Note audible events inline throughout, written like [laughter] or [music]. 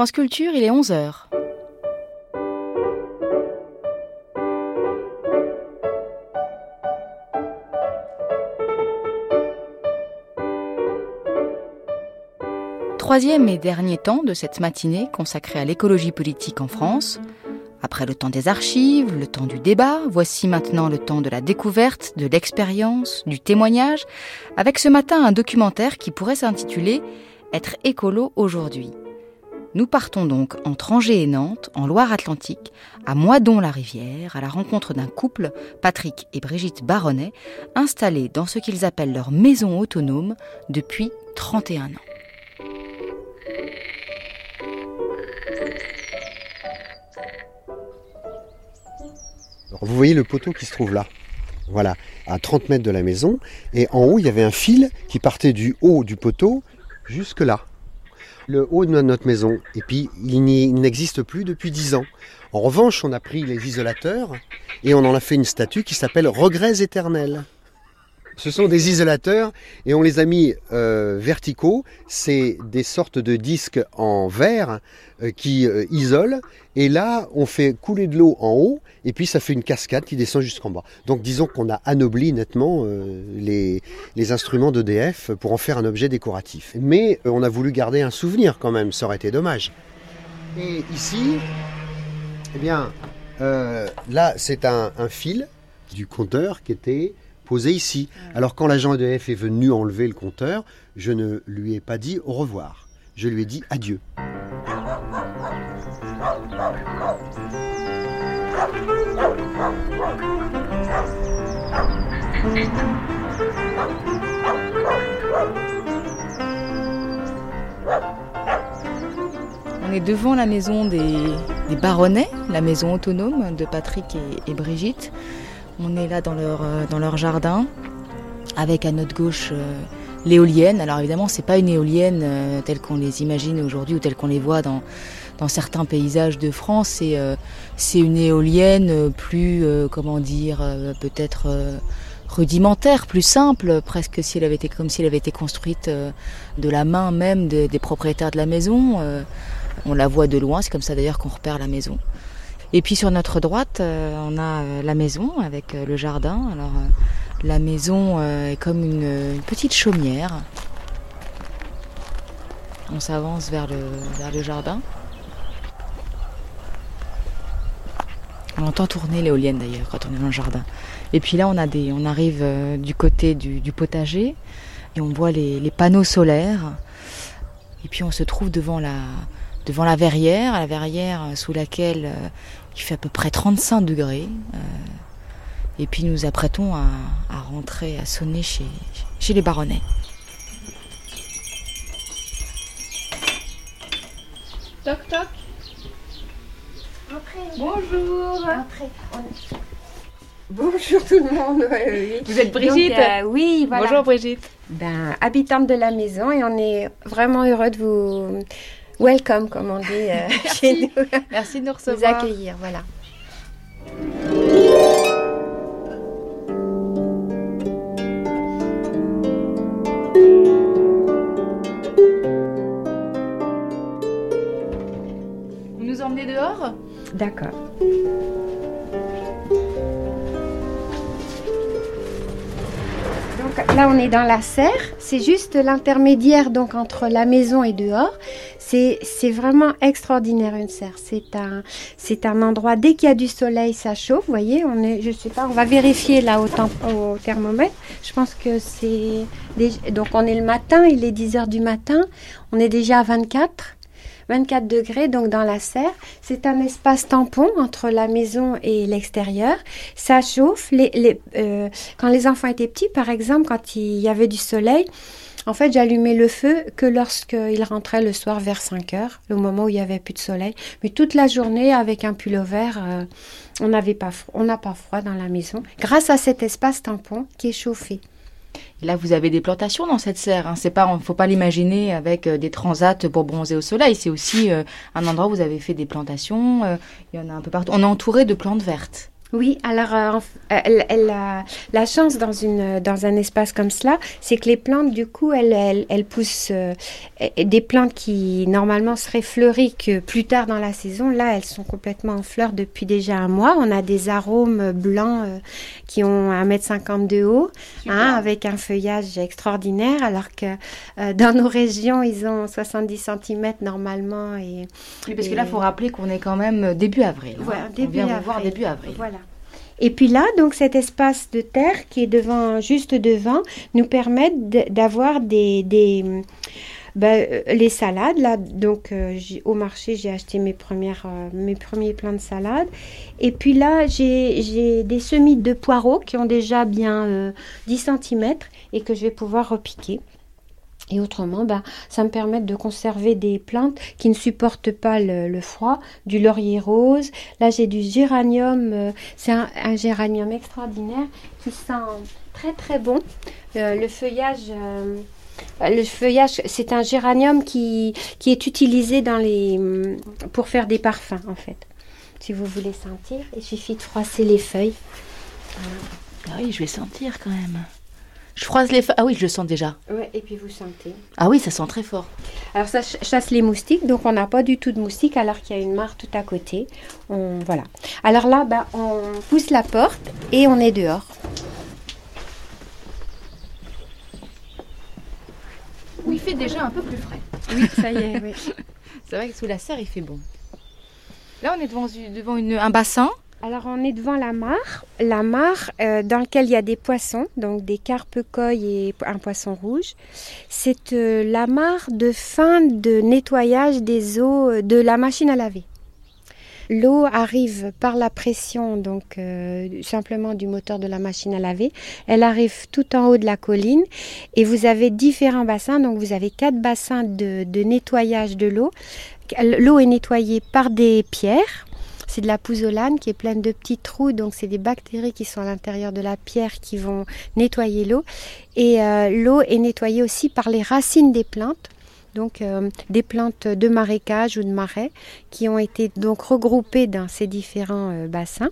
France Culture, il est 11h. Troisième et dernier temps de cette matinée consacrée à l'écologie politique en France. Après le temps des archives, le temps du débat, voici maintenant le temps de la découverte, de l'expérience, du témoignage, avec ce matin un documentaire qui pourrait s'intituler Être écolo aujourd'hui. Nous partons donc entre Angers et Nantes, en Loire-Atlantique, à Moidon-la-Rivière, à la rencontre d'un couple, Patrick et Brigitte Baronnet, installés dans ce qu'ils appellent leur maison autonome depuis 31 ans. vous voyez le poteau qui se trouve là. Voilà, à 30 mètres de la maison. Et en haut, il y avait un fil qui partait du haut du poteau jusque là le haut de notre maison. Et puis, il n'existe plus depuis dix ans. En revanche, on a pris les isolateurs et on en a fait une statue qui s'appelle Regrets éternels. Ce sont des isolateurs et on les a mis euh, verticaux. C'est des sortes de disques en verre euh, qui euh, isolent. Et là, on fait couler de l'eau en haut et puis ça fait une cascade qui descend jusqu'en bas. Donc disons qu'on a anobli nettement les, instruments d'EDF pour en faire un objet décoratif. Mais on a voulu garder un souvenir quand même, ça aurait été dommage. Et ici, eh bien, là c'est un, un fil du compteur qui était posé ici. Alors quand l'agent EDF est venu enlever le compteur, je ne lui ai pas dit au revoir. Je lui ai dit adieu. On est devant la maison des, des Baronnets, la maison autonome de Patrick et Brigitte. On est là dans leur, euh, dans leur jardin, avec à notre gauche euh, l'éolienne. Alors évidemment, c'est pas une éolienne euh, telle qu'on les imagine aujourd'hui ou telle qu'on les voit dans, certains paysages de France. C'est une éolienne plus, comment dire, peut-être rudimentaire, plus simple, presque si elle avait été comme si elle avait été construite de la main même des propriétaires de la maison. on la voit de loin, c'est comme ça d'ailleurs qu'on repère la maison. Et puis sur notre droite, euh, on a euh, la maison avec euh, le jardin. Alors la maison est comme une, petite chaumière. On s'avance vers le, vers le jardin. On entend tourner l'éolienne d'ailleurs quand on est dans le jardin. Et puis là, on, a des, on arrive du côté du, potager et on voit les, les, panneaux solaires. Et puis on se trouve devant la, devant la verrière, la verrière sous laquelle il fait à peu près 35 degrés. Euh, et puis nous apprêtons à, rentrer, à sonner chez, chez les baronnets. Toc toc. Bonjour. Bonjour tout le monde. Vous êtes Brigitte euh, Oui, voilà. Bonjour Brigitte. Ben, habitante de la maison et on est vraiment heureux de vous welcome, comme on dit euh, [laughs] chez nous. Merci de nous recevoir. Vous accueillir, voilà. Vous nous emmenez dehors? D'accord. Donc là, on est dans la serre. C'est juste l'intermédiaire donc entre la maison et dehors. C'est vraiment extraordinaire une serre. C'est un, un endroit, dès qu'il y a du soleil, ça chauffe. Vous voyez, on est, je sais pas, on va vérifier là au, au thermomètre. Je pense que c'est. Donc on est le matin, il est 10 heures du matin. On est déjà à 24. 24 degrés donc dans la serre. C'est un espace tampon entre la maison et l'extérieur. Ça chauffe. Euh, quand les enfants étaient petits, par exemple, quand il y avait du soleil, en fait, j'allumais le feu que lorsqu'il rentrait le soir vers 5 heures, au moment où il n'y avait plus de soleil. Mais toute la journée, avec un pull vert, euh, on n'avait pas, on n'a pas froid dans la maison, grâce à cet espace tampon qui est chauffé. Là, vous avez des plantations dans cette serre. Hein. C'est pas, faut pas l'imaginer avec euh, des transats pour bronzer au soleil. C'est aussi euh, un endroit où vous avez fait des plantations. il y en a un peu partout. On est entouré de plantes vertes. Oui, alors euh, elle, elle a la chance dans, une, dans un espace comme cela, c'est que les plantes, du coup, elles, elles, elles poussent euh, des plantes qui normalement seraient fleuries que plus tard dans la saison. Là, elles sont complètement en fleurs depuis déjà un mois. On a des arômes blancs euh, qui ont 1m50 de haut, hein, avec un feuillage extraordinaire, alors que dans nos régions, ils ont 70 cm normalement. Et, oui, parce que là, il faut rappeler qu'on est quand même début avril. Hein. Voilà, début On vient avril. voir début avril. Voilà. Et puis là, donc cet espace de terre qui est devant, juste devant, nous permet d'avoir des, ben, les salades. Là, donc euh, au marché, j'ai acheté mes, premières, euh, mes premiers plants de salade. Et puis là, j'ai des semis de poireaux qui ont déjà bien 10 euh, cm et que je vais pouvoir repiquer. Et autrement, ben, ça me permet de conserver des plantes qui ne supportent pas le, froid, du laurier rose. Là, j'ai du géranium. Euh, c'est un, géranium extraordinaire qui sent très très bon. Euh, le feuillage. Euh, le feuillage, c'est un géranium qui, qui est utilisé dans les, pour faire des parfums, en fait. Si vous voulez sentir, il suffit de froisser les feuilles. Ah oui, je vais sentir quand même. Je froisse les Ah oui, je le sens déjà. Ouais, et puis vous sentez. Ah oui, ça sent très fort. Alors ça chasse les moustiques, donc on n'a pas du tout de moustiques alors qu'il y a une mare tout à côté. On... Voilà. Alors là, bah, on pousse la porte et on est dehors. Où il fait déjà un peu plus frais. Oui, ça y est, oui. [laughs] C'est vrai que sous la serre, il fait bon. Là, on est devant, devant une, un bassin. Alors on est devant la mare, la mare euh, dans laquelle il y a des poissons, donc des carpes coilles et un poisson rouge. C'est euh, la mare de fin de nettoyage des eaux euh, de la machine à laver. L'eau arrive par la pression, donc simplement du moteur de la machine à laver. Elle arrive tout en haut de la colline et vous avez différents bassins. Donc vous avez quatre bassins de nettoyage de l'eau. L'eau est nettoyée par des pierres c'est de la pouzzolane qui est pleine de petits trous, donc c'est des bactéries qui sont à l'intérieur de la pierre qui vont nettoyer l'eau. Et euh, l'eau est nettoyée aussi par les racines des plantes donc euh, des plantes de marécage ou de marais qui ont été donc regroupées dans ces différents euh, bassins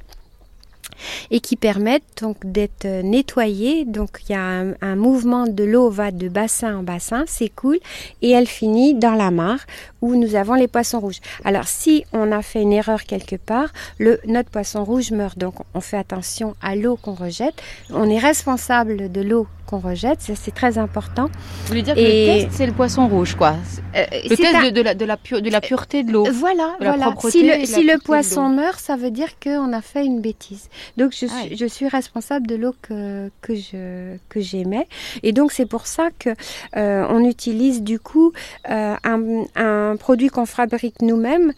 et qui permettent donc d'être nettoyées. Donc il y a un, mouvement de l'eau va de bassin en bassin, s'écoule et elle finit dans la mare où nous avons les poissons rouges. Alors si on a fait une erreur quelque part, le, notre poisson rouge meurt. Donc on fait attention à l'eau qu'on rejette. On est responsable de l'eau qu'on rejette, c'est très important. Vous voulez dire que le test, c'est le poisson rouge, quoi euh, Le test de, la, de, la de la pureté de l'eau. Voilà, voilà. si le, si le poisson meurt, ça veut dire qu'on a fait une bêtise. Donc je, suis, je suis responsable de l'eau que, que je que j'émets. Et donc c'est pour ça que euh, on utilise du coup euh, un, un produit qu'on fabrique nous-mêmes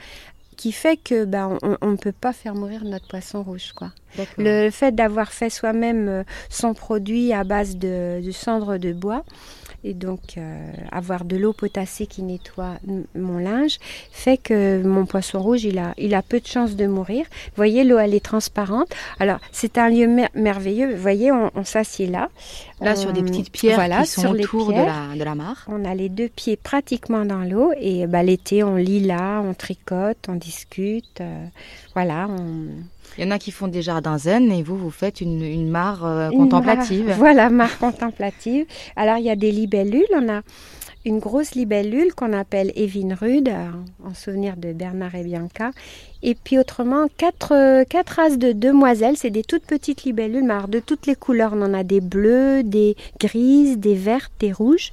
qui fait que ben, on ne peut pas faire mourir notre poisson rouge. Quoi. Le fait d'avoir fait soi-même euh, son produit à base de, de cendre de bois, et donc euh, avoir de l'eau potassée qui nettoie mon linge fait que mon poisson rouge il a, il a peu de chances de mourir. Vous voyez l'eau elle est transparente. Alors c'est un lieu merveilleux. Vous voyez on, s'assied là. Là sur des petites pierres voilà, qui sont sur autour de, la, de la mare. On a les deux pieds pratiquement dans l'eau et bah, l'été on lit là, on tricote, on discute. Euh, voilà, on, il y en a qui font des jardins zen et vous, vous faites une, mare euh, contemplative. voilà, mare contemplative. Alors, il y a des libellules. On a une grosse libellule qu'on appelle Evinrude, euh, en souvenir de Bernard et Bianca. Et puis autrement, quatre, quatre races de demoiselles, c'est des toutes petites libellules, mais de toutes les couleurs. On en a des bleues, des grises, des vertes, des rouges.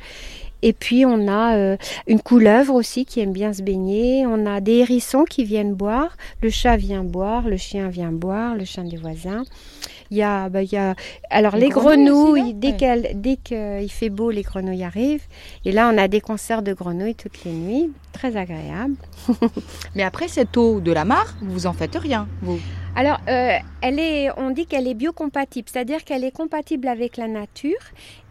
Et puis on a euh, une couleuvre aussi qui aime bien se baigner. On a des hérissons qui viennent boire. Le chat vient boire, le chien vient boire, le chien des voisins. Il y a, bah, il y a... alors les, grenouilles, dès qu'elle, dès qu'il fait beau, les grenouilles arrivent. Et là, on a des concerts de grenouilles toutes les nuits, très agréable. [laughs] Mais après cette eau de la mare, vous en faites rien, vous? Alors, euh, elle est, on dit qu'elle est biocompatible, c'est-à-dire qu'elle est compatible avec la nature.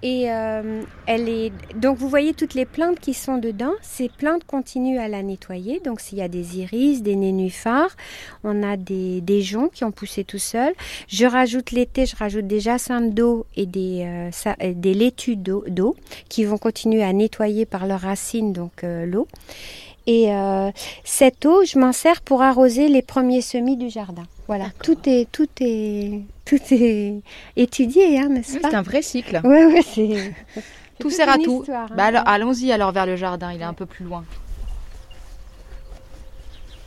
Et euh, elle est, donc vous voyez toutes les plantes qui sont dedans. Ces plantes continuent à la nettoyer. Donc s'il y a des iris, des nénuphars, on a des, des joncs qui ont poussé tout seuls. Je rajoute l'été, je rajoute des jacinthes d'eau et des, euh, des laitues d'eau qui vont continuer à nettoyer par leurs racines donc l'eau. Et cette eau, je m'en sers pour arroser les premiers semis du jardin. Voilà, tout est, tout est, tout est étudié, hein, n'est-ce Oui, pas c'est un vrai cycle. Ouais, ouais, c'est. [laughs] Tout sert à tout. histoire, hein. Bah alors, allons-y alors vers le jardin, il est un peu plus loin.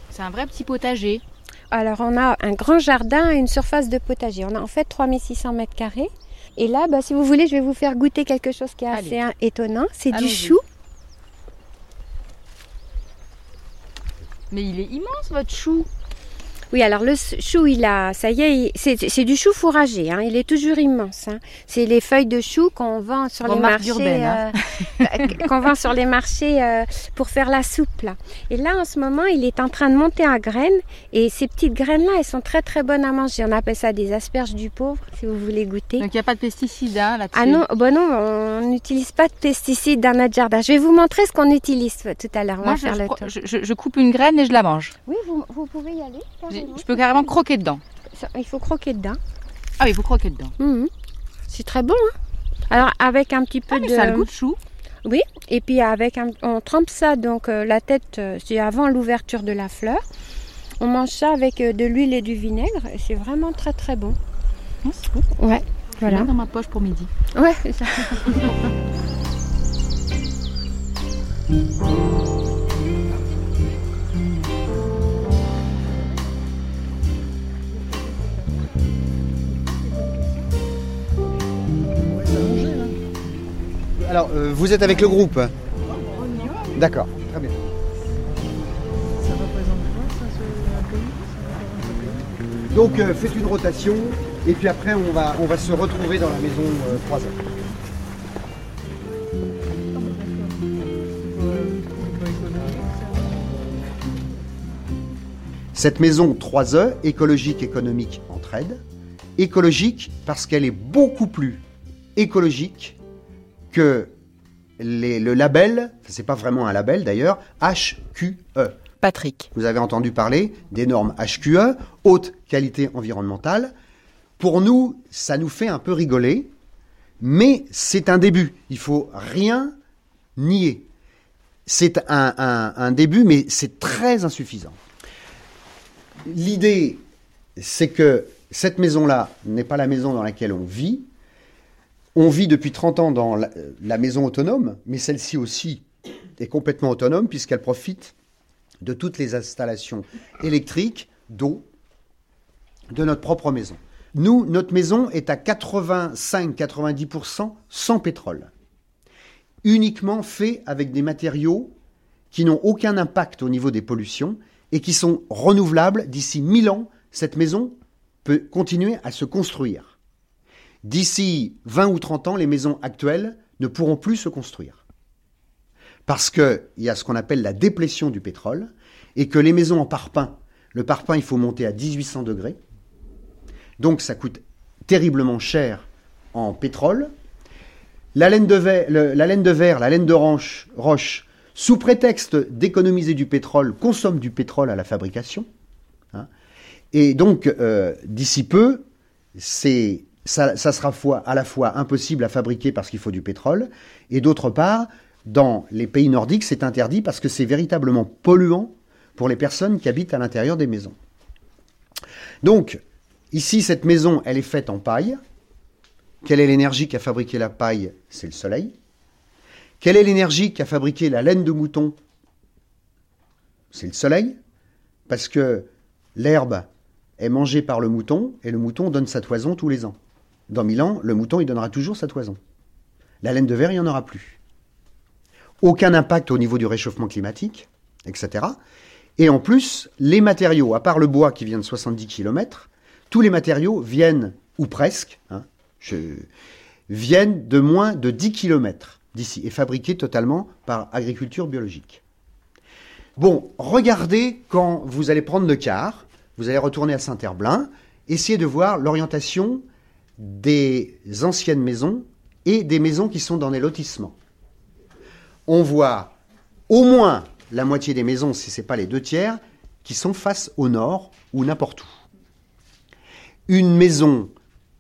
C'est un vrai petit potager. Alors, on a un grand jardin et une surface de potager. On a en fait 3600 mètres carrés. Et là, bah, si vous voulez, je vais vous faire goûter quelque chose qui est Allez. assez étonnant. C'est du chou. Mais il est immense votre chou. Oui, alors le chou, il a, ça y est, c'est du chou fourragé. hein, il est toujours immense. hein. C'est les feuilles de chou qu'on vend sur les marchés, hein. euh, qu'on vend sur les marchés euh, pour faire la soupe là. Et là, en ce moment, il est en train de monter à graines. Et ces petites graines-là, elles sont très très bonnes à manger. On appelle ça des asperges du pauvre, si vous voulez goûter. Donc il n'y a pas de pesticides hein, là-dessus. Ah non, bon non, on n'utilise pas de pesticides dans notre jardin. Je vais vous montrer ce qu'on utilise tout à l'heure. Moi, je, faire je je- je- je coupe une graine et je la mange. Oui, vous, vous pouvez y aller. Je peux carrément croquer dedans. Il faut croquer dedans. Ah oui, vous croquez dedans. Mhm. C'est très bon. Hein Alors avec un petit peu Ah mais de ça a le goût de chou. oui et puis avec un... on trempe ça donc euh, la tête euh, c'est avant l'ouverture de la fleur. On mange ça avec euh, de l'huile et du vinaigre et c'est vraiment très très bon. Oh, c'est bon. Ouais. Je Voilà. dans ma poche pour midi. Ouais. c'est ça. [laughs] Alors, euh, vous êtes avec le groupe D'accord, très bien. Donc, euh, faites une rotation, et puis après, on va, se retrouver dans la maison euh, 3 heures. Cette maison 3E, écologique, économique, entraide, écologique parce qu'elle est beaucoup plus écologique que les- le label, c'est pas vraiment un label d'ailleurs, HQE. Patrick. Vous avez entendu parler des normes HQE, haute qualité environnementale. Pour nous, ça nous fait un peu rigoler, mais c'est un début. Il faut rien nier. C'est un, un- un début, mais c'est très insuffisant. L'idée, c'est que cette maison-là n'est pas la maison dans laquelle on vit. On vit depuis 30 ans dans la, maison autonome, mais celle-ci aussi est complètement autonome puisqu'elle profite de toutes les installations électriques, d'eau, de notre propre maison. Nous, notre maison est à 85-90% sans pétrole. Uniquement fait avec des matériaux qui n'ont aucun impact au niveau des pollutions et qui sont renouvelables. D'ici 1000 ans, cette maison peut continuer à se construire. D'ici 20 ou 30 ans, les maisons actuelles ne pourront plus se construire parce qu'il y a ce qu'on appelle la déplétion du pétrole, et que les maisons en parpaing, le parpaing, il faut monter à 1800 degrés, donc ça coûte terriblement cher en pétrole. La laine de verre, la laine de, roche, sous prétexte d'économiser du pétrole, consomme du pétrole à la fabrication. hein. Et donc, euh, d'ici peu, c'est, ça, sera à la fois impossible à fabriquer parce qu'il faut du pétrole, et d'autre part, dans les pays nordiques, c'est interdit parce que c'est véritablement polluant pour les personnes qui habitent à l'intérieur des maisons. Donc, ici, cette maison, elle est faite en paille. Quelle est l'énergie qui a fabriqué la paille? C'est le soleil. Quelle est l'énergie qui a fabriqué la laine de mouton? C'est le soleil. Parce que l'herbe est mangée par le mouton et le mouton donne sa toison tous les ans. Dans mille ans, le mouton, il donnera toujours sa toison. La laine de verre, il n'y en aura plus. Aucun impact au niveau du réchauffement climatique, etc. Et en plus, les matériaux, à part le bois qui vient de 70 km, tous les matériaux viennent, ou presque, hein, viennent de moins de 10 km d'ici et fabriqués totalement par agriculture biologique. Bon, regardez quand vous allez prendre le car, vous allez retourner à Saint-Herblain, essayez de voir l'orientation des anciennes maisons et des maisons qui sont dans les lotissements. On voit au moins la moitié des maisons, si ce n'est pas les deux tiers, qui sont face au nord ou n'importe où. Une maison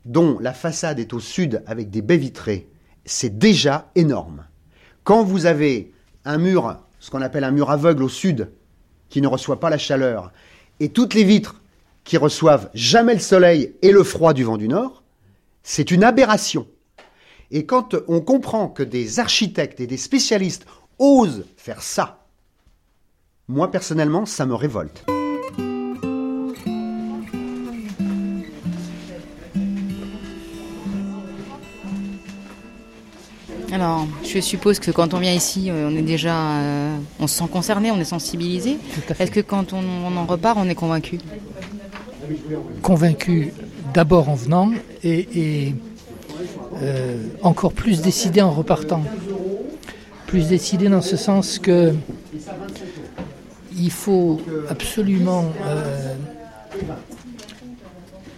dont la façade est au sud avec des baies vitrées, c'est déjà énorme. Quand vous avez un mur, ce qu'on appelle un mur aveugle au sud, qui ne reçoit pas la chaleur, et toutes les vitres qui reçoivent jamais le soleil et le froid du vent du nord, c'est une aberration. Et quand on comprend que des architectes et des spécialistes osent faire ça, moi personnellement, ça me révolte. Alors, je suppose que quand on vient ici, euh, on est déjà, euh, on se sent concerné, on est sensibilisé. Est-ce que quand on, on, en repart, on est convaincu? Convaincu d'abord en venant et, euh, encore plus décidé en repartant. Plus décidé dans ce sens que il faut absolument euh,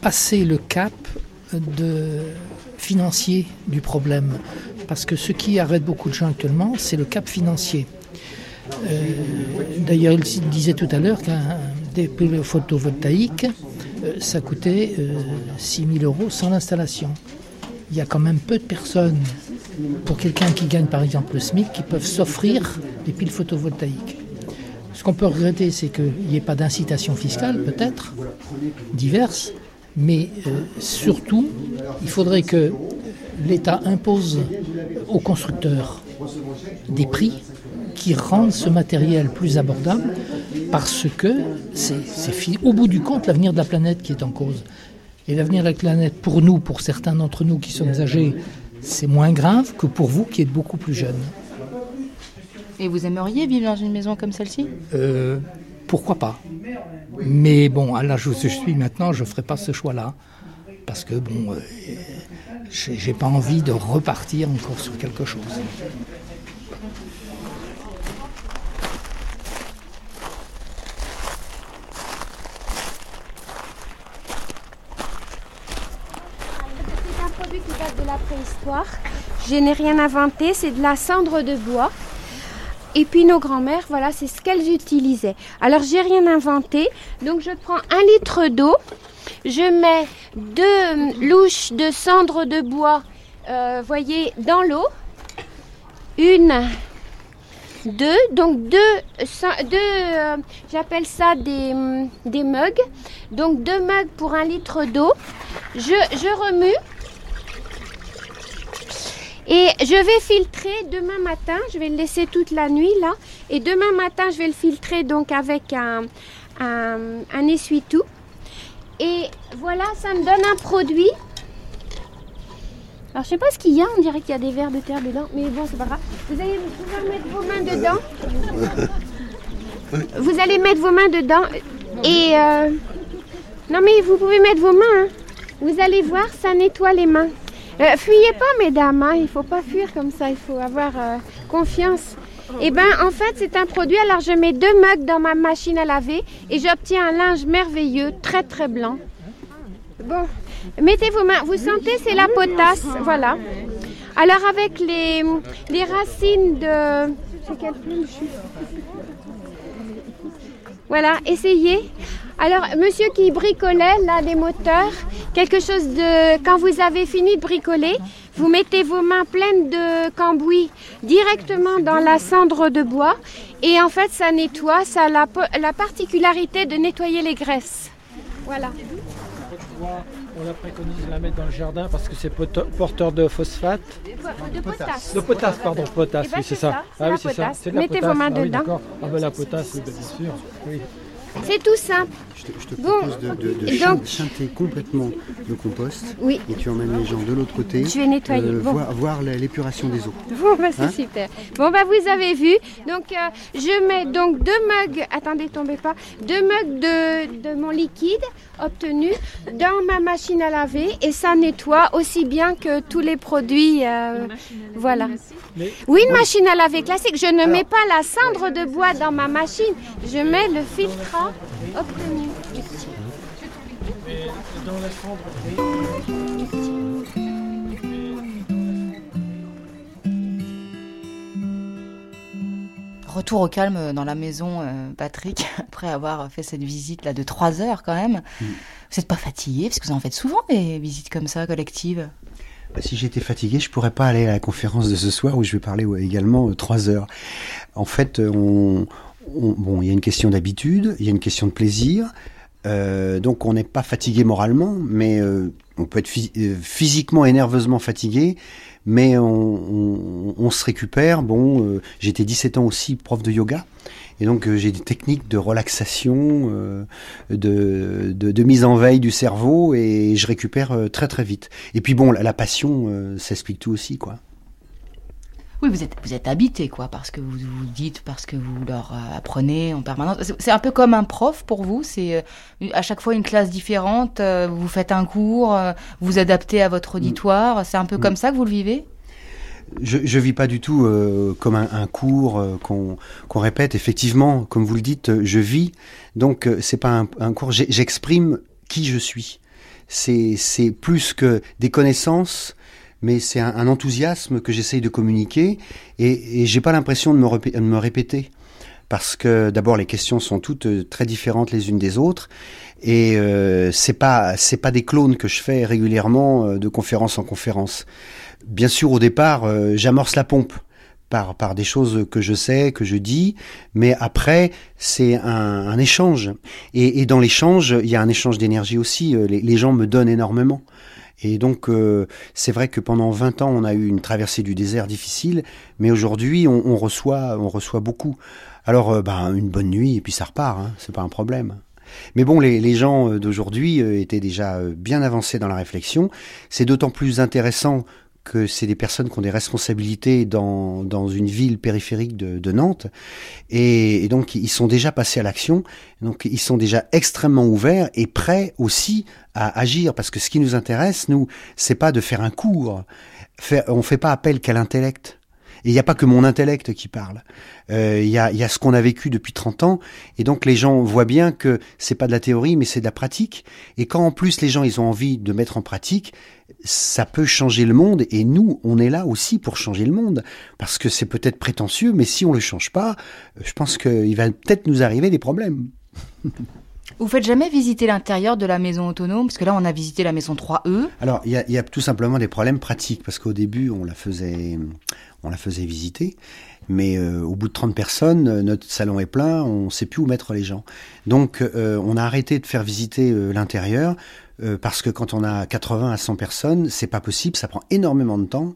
passer le cap financier du problème. Parce que ce qui arrête beaucoup de gens actuellement, c'est le cap financier. Euh, D'ailleurs, il disait tout à l'heure qu'un dépôt photovoltaïque, euh, ça coûtait euh, 6 000 euros sans l'installation. Il y a quand même peu de personnes, pour quelqu'un qui gagne par exemple le SMIC, qui peuvent s'offrir des piles photovoltaïques. Ce qu'on peut regretter, c'est qu'il n'y ait pas d'incitation fiscale, peut-être, diverses, mais euh, surtout, il faudrait que l'État impose aux constructeurs des prix qui rendent ce matériel plus abordable parce que c'est au bout du compte l'avenir de la planète qui est en cause. Et l'avenir de la planète, pour nous, pour certains d'entre nous qui sommes âgés, c'est moins grave que pour vous qui êtes beaucoup plus jeunes. Et vous aimeriez vivre dans une maison comme celle-ci? Euh, Pourquoi pas? Mais bon, à l'âge où je suis maintenant, je ne ferai pas ce choix-là. Parce que bon, euh, j'ai pas envie de repartir encore sur quelque chose. C'est un produit qui date Je n'ai rien inventé, c'est de la cendre de bois. Et puis nos grands-mères, voilà, c'est ce qu'elles utilisaient. Alors j'ai rien inventé, donc je prends un litre d'eau, je mets deux louches de cendre de bois, euh, voyez, dans l'eau. Une, deux, donc deux, euh, j'appelle ça des, mugs. Donc deux mugs pour un litre d'eau. Je remue. Et je vais filtrer demain matin, je vais le laisser toute la nuit là. Et demain matin, je vais le filtrer donc avec un, un, un essuie-tout. Et voilà, ça me donne un produit. Alors je sais pas ce qu'il y a, on dirait qu'il y a des vers de terre dedans, mais bon c'est pas grave. Vous allez pouvoir mettre vos mains dedans. [laughs] Vous allez mettre vos mains dedans et euh... non mais vous pouvez mettre vos mains. Hein. Vous allez voir, ça nettoie les mains. Euh, fuyez pas mesdames, hein. il faut pas fuir comme ça, il faut avoir euh, confiance. Eh ben en fait c'est un produit, alors je mets deux mugs dans ma machine à laver et j'obtiens un linge merveilleux, très très blanc. Bon, mettez vos mains, vous sentez c'est la potasse, voilà. Alors avec les, les racines de... Voilà, essayez. Alors, monsieur qui bricolait là des moteurs, quelque chose de. Quand vous avez fini de bricoler, vous mettez vos mains pleines de cambouis directement dans la cendre de bois et en fait ça nettoie, ça a la, la particularité de nettoyer les graisses. Voilà. On la préconise de la mettre dans le jardin parce que c'est porteur de phosphate. De, de potasse. De potasse, pardon, potasse, Eh ben, oui, c'est ça. Ah oui, c'est ça. potasse. Mettez vos potasse. mains Ah dedans. Ah ben la potasse, oui, bien sûr. Oui. C'est tout simple. Je te, je te Bon. propose de, de, donc- chanter complètement le compost Oui. et tu emmènes les gens de l'autre côté. Je vais nettoyer. euh, Bon. voir, l'épuration des eaux. [laughs] Bon, bah, c'est Hein super. Bon, bah, vous avez vu. Donc, euh, je mets donc deux mugs, attendez, tombez pas, deux mugs de, de mon liquide obtenu dans ma machine à laver et ça nettoie aussi bien que tous les produits. euh, voilà. Mais- Oui, une machine à laver classique. Je ne mets pas la cendre de bois dans ma machine. Je mets le filtrat obtenu. Dans la cendre, Retour au calme dans la maison, euh, Patrick, [laughs] après avoir fait cette visite là de trois heures quand même. Vous n'êtes pas fatigué? Parce que vous en faites souvent des visites comme ça collectives. Bah, si j'étais fatigué, je pourrais pas aller à la conférence de ce soir où je vais parler également euh, trois heures. En fait, euh, on, on- bon, il y a une question d'habitude, il y a une question de plaisir. Donc on n'est pas fatigué moralement, mais on peut être physiquement et nerveusement fatigué, mais on, se récupère. Bon, j'étais 17 ans aussi prof de yoga, et donc euh, j'ai des techniques de relaxation, euh, de, de, mise en veille du cerveau et je récupère euh, très très vite. Et puis bon, la, passion, ça explique tout aussi, quoi. Oui, vous êtes, vous êtes habité, quoi, parce que vous vous dites, parce que vous leur apprenez en permanence. C'est un peu comme un prof pour vous. C'est à chaque fois une classe différente. Vous faites un cours, vous adaptez à votre auditoire. C'est un peu mm. comme ça que vous le vivez? Je, je vis pas du tout euh, comme un, cours euh, qu'on répète. Effectivement, comme vous le dites, je vis. Donc euh, c'est pas un, cours. J'exprime qui je suis. C'est plus que des connaissances, mais c'est un, enthousiasme que j'essaye de communiquer. Et, et j'ai pas l'impression de me, de me répéter parce que d'abord les questions sont toutes très différentes les unes des autres et euh, c'est pas c'est pas des clones que je fais régulièrement de conférence en conférence bien sûr, au départ, euh, j'amorce la pompe par, par des choses que je sais, que je dis, mais après, c'est un, échange. Et, dans l'échange, il y a un échange d'énergie aussi. Euh, les, gens me donnent énormément. Et donc, euh, c'est vrai que pendant 20 ans, on a eu une traversée du désert difficile, mais aujourd'hui, on, reçoit, on reçoit beaucoup. Alors, ben, une bonne nuit, et puis ça repart, hein, c'est pas un problème. Mais bon, les, les gens d'aujourd'hui étaient déjà bien avancés dans la réflexion. C'est d'autant plus intéressant que c'est des personnes qui ont des responsabilités dans, dans une ville périphérique de, Nantes. Et, donc ils sont déjà passés à l'action. Donc ils sont déjà extrêmement ouverts et prêts aussi à agir. Parce que ce qui nous intéresse nous c'est pas de faire un cours. Faire, on fait pas appel qu'à l'intellect et il n'y a pas que mon intellect qui parle. Euh, il y, a, y, a, ce qu'on a vécu depuis 30 ans. Et donc les gens voient bien que c'est pas de la théorie, mais c'est de la pratique. Et quand en plus les gens ils ont envie de mettre en pratique, ça peut changer le monde. Et nous, on est là aussi pour changer le monde. Parce que c'est peut-être prétentieux, mais si on le change pas, je pense qu'il va peut-être nous arriver des problèmes. [laughs] Vous faites jamais visiter l'intérieur de la maison autonome? Parce que là, on a visité la maison 3E. Alors, il y, y a, tout simplement des problèmes pratiques. Parce qu'au début, on la faisait, on la faisait visiter. Mais euh, au bout de 30 personnes, euh, notre salon est plein, on ne sait plus où mettre les gens. Donc euh, on a arrêté de faire visiter l'intérieur parce que quand on a 80 à 100 personnes, c'est pas possible, ça prend énormément de temps.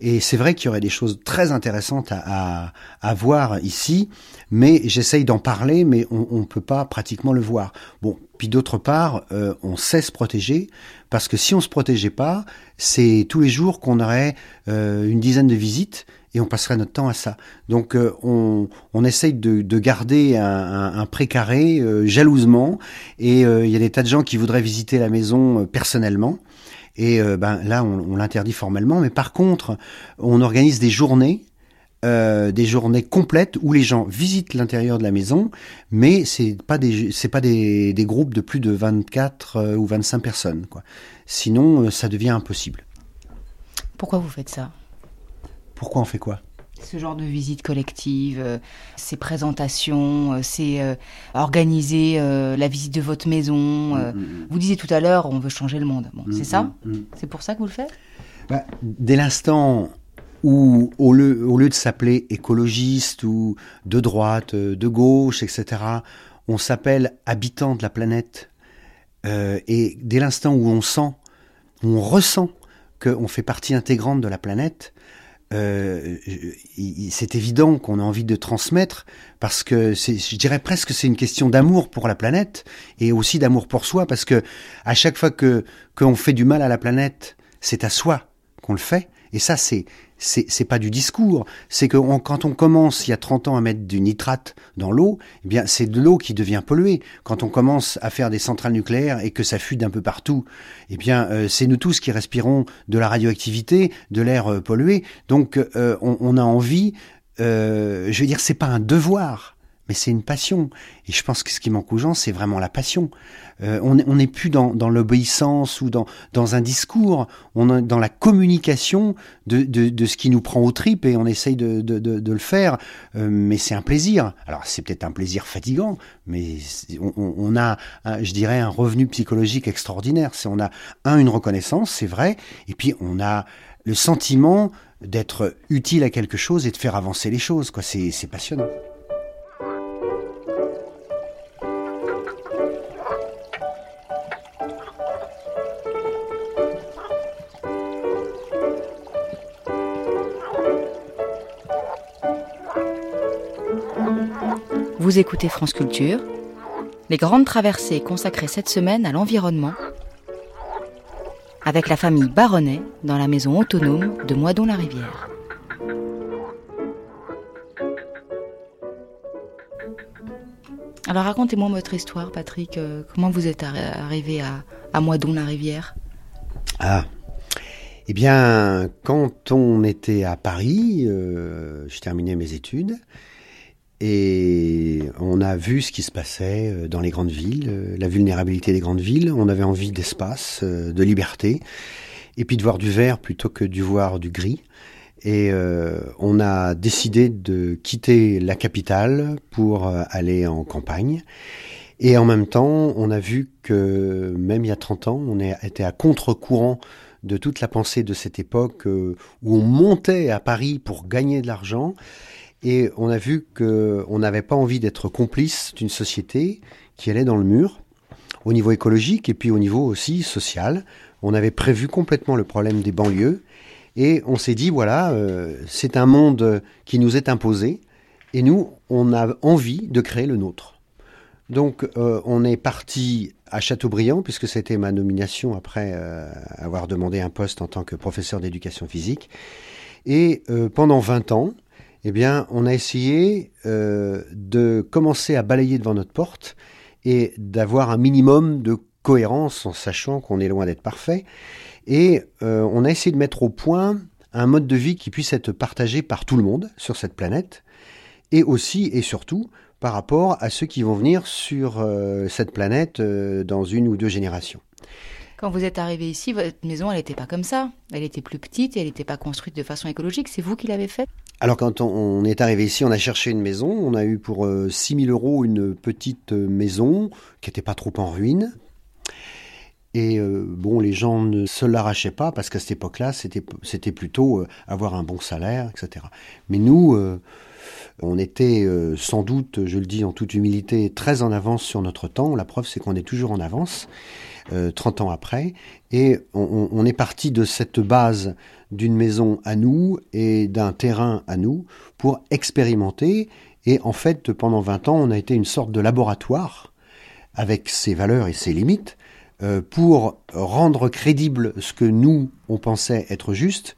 Et c'est vrai qu'il y aurait des choses très intéressantes à, à, voir ici, mais j'essaye d'en parler, mais on ne peut pas pratiquement le voir. Bon, puis d'autre part, on sait se protéger parce que si on se protégeait pas, c'est tous les jours qu'on aurait une dizaine de visites et on passerait notre temps à ça. Donc euh, on, essaye de, de garder un, un, un précaré euh, jalousement et euh, il y a des tas de gens qui voudraient visiter la maison personnellement. Et ben là, on, l'interdit formellement, mais par contre, on organise des journées des journées complètes où les gens visitent l'intérieur de la maison, mais c'est pas des c'est pas des, groupes de plus de 24 ou 25 personnes quoi. Sinon ça devient impossible. Pourquoi vous faites ça? Pourquoi on fait quoi? Ce genre de visite collective, euh, ces présentations, euh, c'est euh, organiser la visite de votre maison. Mm, mm, mm. Vous disiez tout à l'heure, on veut changer le monde. Bon, c'est ça? C'est pour ça que vous le faites? Bah, Dès l'instant où, au lieu, au lieu de s'appeler écologiste ou de droite, de gauche, etc., on s'appelle habitant de la planète. et dès l'instant où on sent, où on ressent qu'on fait partie intégrante de la planète, euh, c'est évident qu'on a envie de transmettre parce que je dirais presque que c'est une question d'amour pour la planète et aussi d'amour pour soi parce que à chaque fois que qu'on fait du mal à la planète, c'est à soi qu'on le fait et ça c'est c'est pas du discours, c'est que quand on commence il y a 30 ans à mettre du nitrate dans l'eau, eh bien c'est de l'eau qui devient polluée. Quand on commence à faire des centrales nucléaires et que ça fuit d'un peu partout, eh bien euh, c'est nous tous qui respirons de la radioactivité, de l'air euh, pollué. Donc euh, on, on, a envie, je veux dire, c'est pas un devoir, c'est une passion. Et je pense que ce qui manque aux gens, c'est vraiment la passion. Euh, on n'est plus dans, l'obéissance ou dans, un discours, on est dans la communication de, ce qui nous prend aux tripes et on essaye de, le faire. Euh, mais c'est un plaisir. Alors c'est peut-être un plaisir fatigant, mais on, a, je dirais, un revenu psychologique extraordinaire. On a un une reconnaissance, c'est vrai, et puis on a le sentiment d'être utile à quelque chose et de faire avancer les choses. C'est passionnant. Vous écoutez France Culture, les grandes traversées consacrées cette semaine à l'environnement, avec la famille Baronnet dans la maison autonome de Moidon-la-Rivière. Alors racontez-moi votre histoire, Patrick. Euh, comment vous êtes arrivé à, à Moidon-la-Rivière? Ah, eh bien, quand on était à Paris, euh, je terminais mes études et on a vu ce qui se passait euh, dans les grandes villes, euh, la vulnérabilité des grandes villes. On avait envie d'espace, de liberté, et puis de voir du vert plutôt que de voir du gris. Et on a décidé de quitter la capitale pour aller en campagne. Et en même temps, on a vu que même il y a 30 ans, on était à contre-courant de toute la pensée de cette époque euh, où on montait à Paris pour gagner de l'argent. Et on a vu qu'on n'avait pas envie d'être complice d'une société qui allait dans le mur, au niveau écologique et puis au niveau aussi social. On avait prévu complètement le problème des banlieues et on s'est dit, voilà, euh, c'est un monde qui nous est imposé et nous, on a envie de créer le nôtre. Donc euh, on est parti à Châteaubriand, puisque c'était ma nomination après euh, avoir demandé un poste en tant que professeur d'éducation physique. Et pendant 20 ans, eh bien, on a essayé euh, de commencer à balayer devant notre porte et d'avoir un minimum de cohérence en sachant qu'on est loin d'être parfait. Et on a essayé de mettre au point un mode de vie qui puisse être partagé par tout le monde sur cette planète et aussi et surtout par rapport à ceux qui vont venir sur euh, cette planète euh, dans une ou deux générations. Quand vous êtes arrivé ici, votre maison, elle n'était pas comme ça. Elle était plus petite et elle n'était pas construite de façon écologique. C'est vous qui l'avez faite Alors quand on, est arrivé ici, on a cherché une maison. On a eu pour 6 euh, 000 euros une petite maison qui n'était pas trop en ruine. Et bon, les gens ne se l'arrachaient pas parce qu'à cette époque-là, c'était plutôt avoir un bon salaire, etc. Mais nous, on était euh, sans doute, je le dis en toute humilité, très en avance sur notre temps. La preuve, c'est qu'on est toujours en avance, 30 euh, ans après. Et on, est parti de cette base d'une maison à nous et d'un terrain à nous pour expérimenter. Et en fait, pendant 20 ans, on a été une sorte de laboratoire avec ses valeurs et ses limites euh, pour rendre crédible ce que nous, on pensait être juste,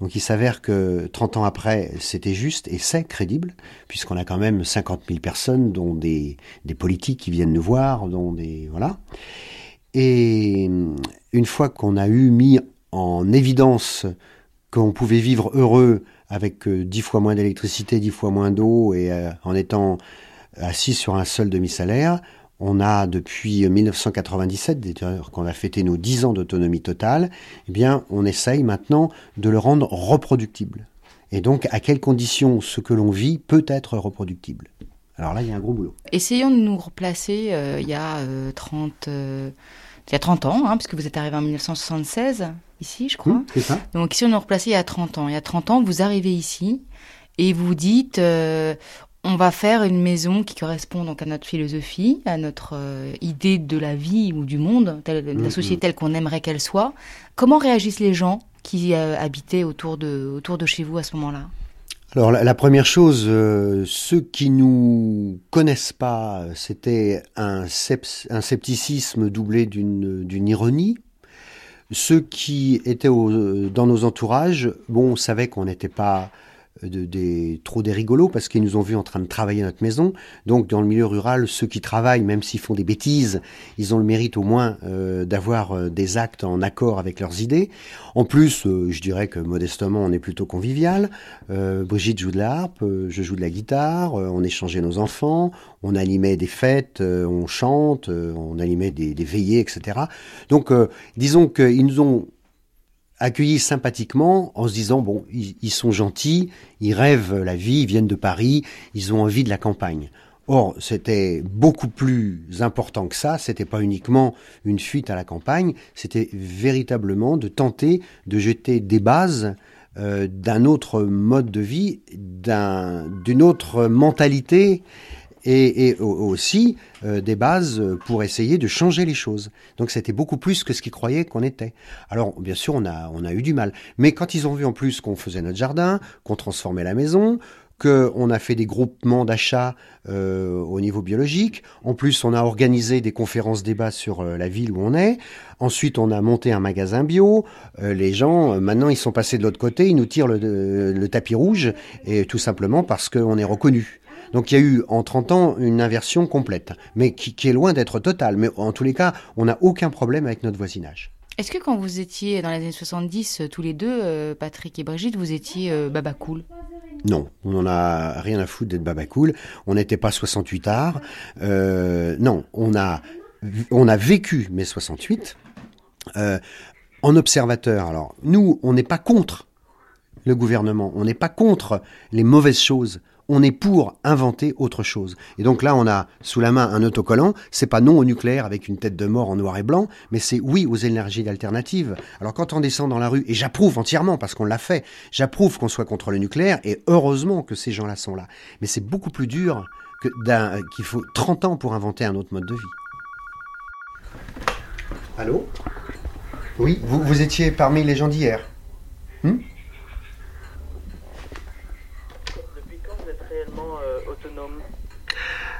donc il s'avère que 30 ans après, c'était juste et c'est crédible, puisqu'on a quand même 50 000 personnes, dont des, des politiques qui viennent nous voir, dont des... Voilà. Et une fois qu'on a eu mis en évidence qu'on pouvait vivre heureux avec euh, dix fois moins d'électricité, dix fois moins d'eau et euh, en étant assis sur un seul demi-salaire, on a depuis 1997, d'ailleurs qu'on a fêté nos 10 ans d'autonomie totale, eh bien on essaye maintenant de le rendre reproductible. Et donc à quelles conditions ce que l'on vit peut être reproductible? Alors là, il y a un gros boulot. Essayons de nous replacer euh, il y a 30... Euh, euh, il y a 30 ans, hein, puisque vous êtes arrivé en 1976, ici, je crois. Mmh, c'est ça. Donc, si on nous replaçait il y a 30 ans, il y a 30 ans, vous arrivez ici et vous dites, on va faire une maison qui correspond donc à notre philosophie, à notre euh, idée de la vie ou du monde, de la mm-hmm. société telle qu'on aimerait qu'elle soit. Comment réagissent les gens qui euh, habitaient autour de, autour de chez vous à ce moment-là? Alors la, première chose, euh, ceux qui nous connaissent pas, c'était un, scepticisme doublé d'une ironie. Ceux qui étaient dans nos entourages, bon, on savait qu'on n'était pas de, des, trop des rigolos parce qu'ils nous ont vus en train de travailler notre maison. Donc dans le milieu rural, ceux qui travaillent, même s'ils font des bêtises, ils ont le mérite au moins euh, d'avoir euh, des actes en accord avec leurs idées. En plus, euh, je dirais que modestement, on est plutôt convivial. Brigitte joue de la harpe, je joue de la guitare, on échangeait nos enfants, on animait des fêtes, on chante, on animait des, des veillées, etc. Donc disons qu'ils nous ont accueillis sympathiquement en se disant bon, ils, sont gentils, ils rêvent la vie, ils viennent de Paris, ils ont envie de la campagne. Or, c'était beaucoup plus important que ça. C'était pas uniquement une fuite à la campagne, c'était véritablement de tenter de jeter des bases euh, d'un autre mode de vie, d'une autre mentalité et, aussi euh, des bases pour essayer de changer les choses. Donc c'était beaucoup plus que ce qu'ils croyaient qu'on était. Alors bien sûr, on a, on a eu du mal. Mais quand ils ont vu en plus qu'on faisait notre jardin, qu'on transformait la maison, qu'on a fait des groupements d'achat euh, au niveau biologique. En plus, on a organisé des conférences débats sur euh, la ville où on est. Ensuite, on a monté un magasin bio. Euh, les gens, euh, maintenant, ils sont passés de l'autre côté, ils nous tirent le, le tapis rouge, et tout simplement parce qu'on est reconnu. Donc il y a eu en 30 ans une inversion complète, mais qui, qui est loin d'être totale. Mais en tous les cas, on n'a aucun problème avec notre voisinage. Est-ce que quand vous étiez dans les années 70, euh, tous les deux, euh, Patrick et Brigitte, vous étiez euh, baba cool? Non, on n'en a rien à foutre d'être baba cool. On n'était pas 68 arts. Euh, non, on a, on a vécu mai 68 euh, en observateur. Alors, nous, on n'est pas contre le gouvernement, on n'est pas contre les mauvaises choses. On est pour inventer autre chose. Et donc là, on a sous la main un autocollant. C'est pas non au nucléaire avec une tête de mort en noir et blanc, mais c'est oui aux énergies alternatives. Alors quand on descend dans la rue, et j'approuve entièrement parce qu'on l'a fait, j'approuve qu'on soit contre le nucléaire, et heureusement que ces gens-là sont là. Mais c'est beaucoup plus dur d'un- qu'il faut 30 ans pour inventer un autre mode de vie. Allô? Oui, vous, vous étiez parmi les gens d'hier. Depuis quand vous êtes réellement euh, autonome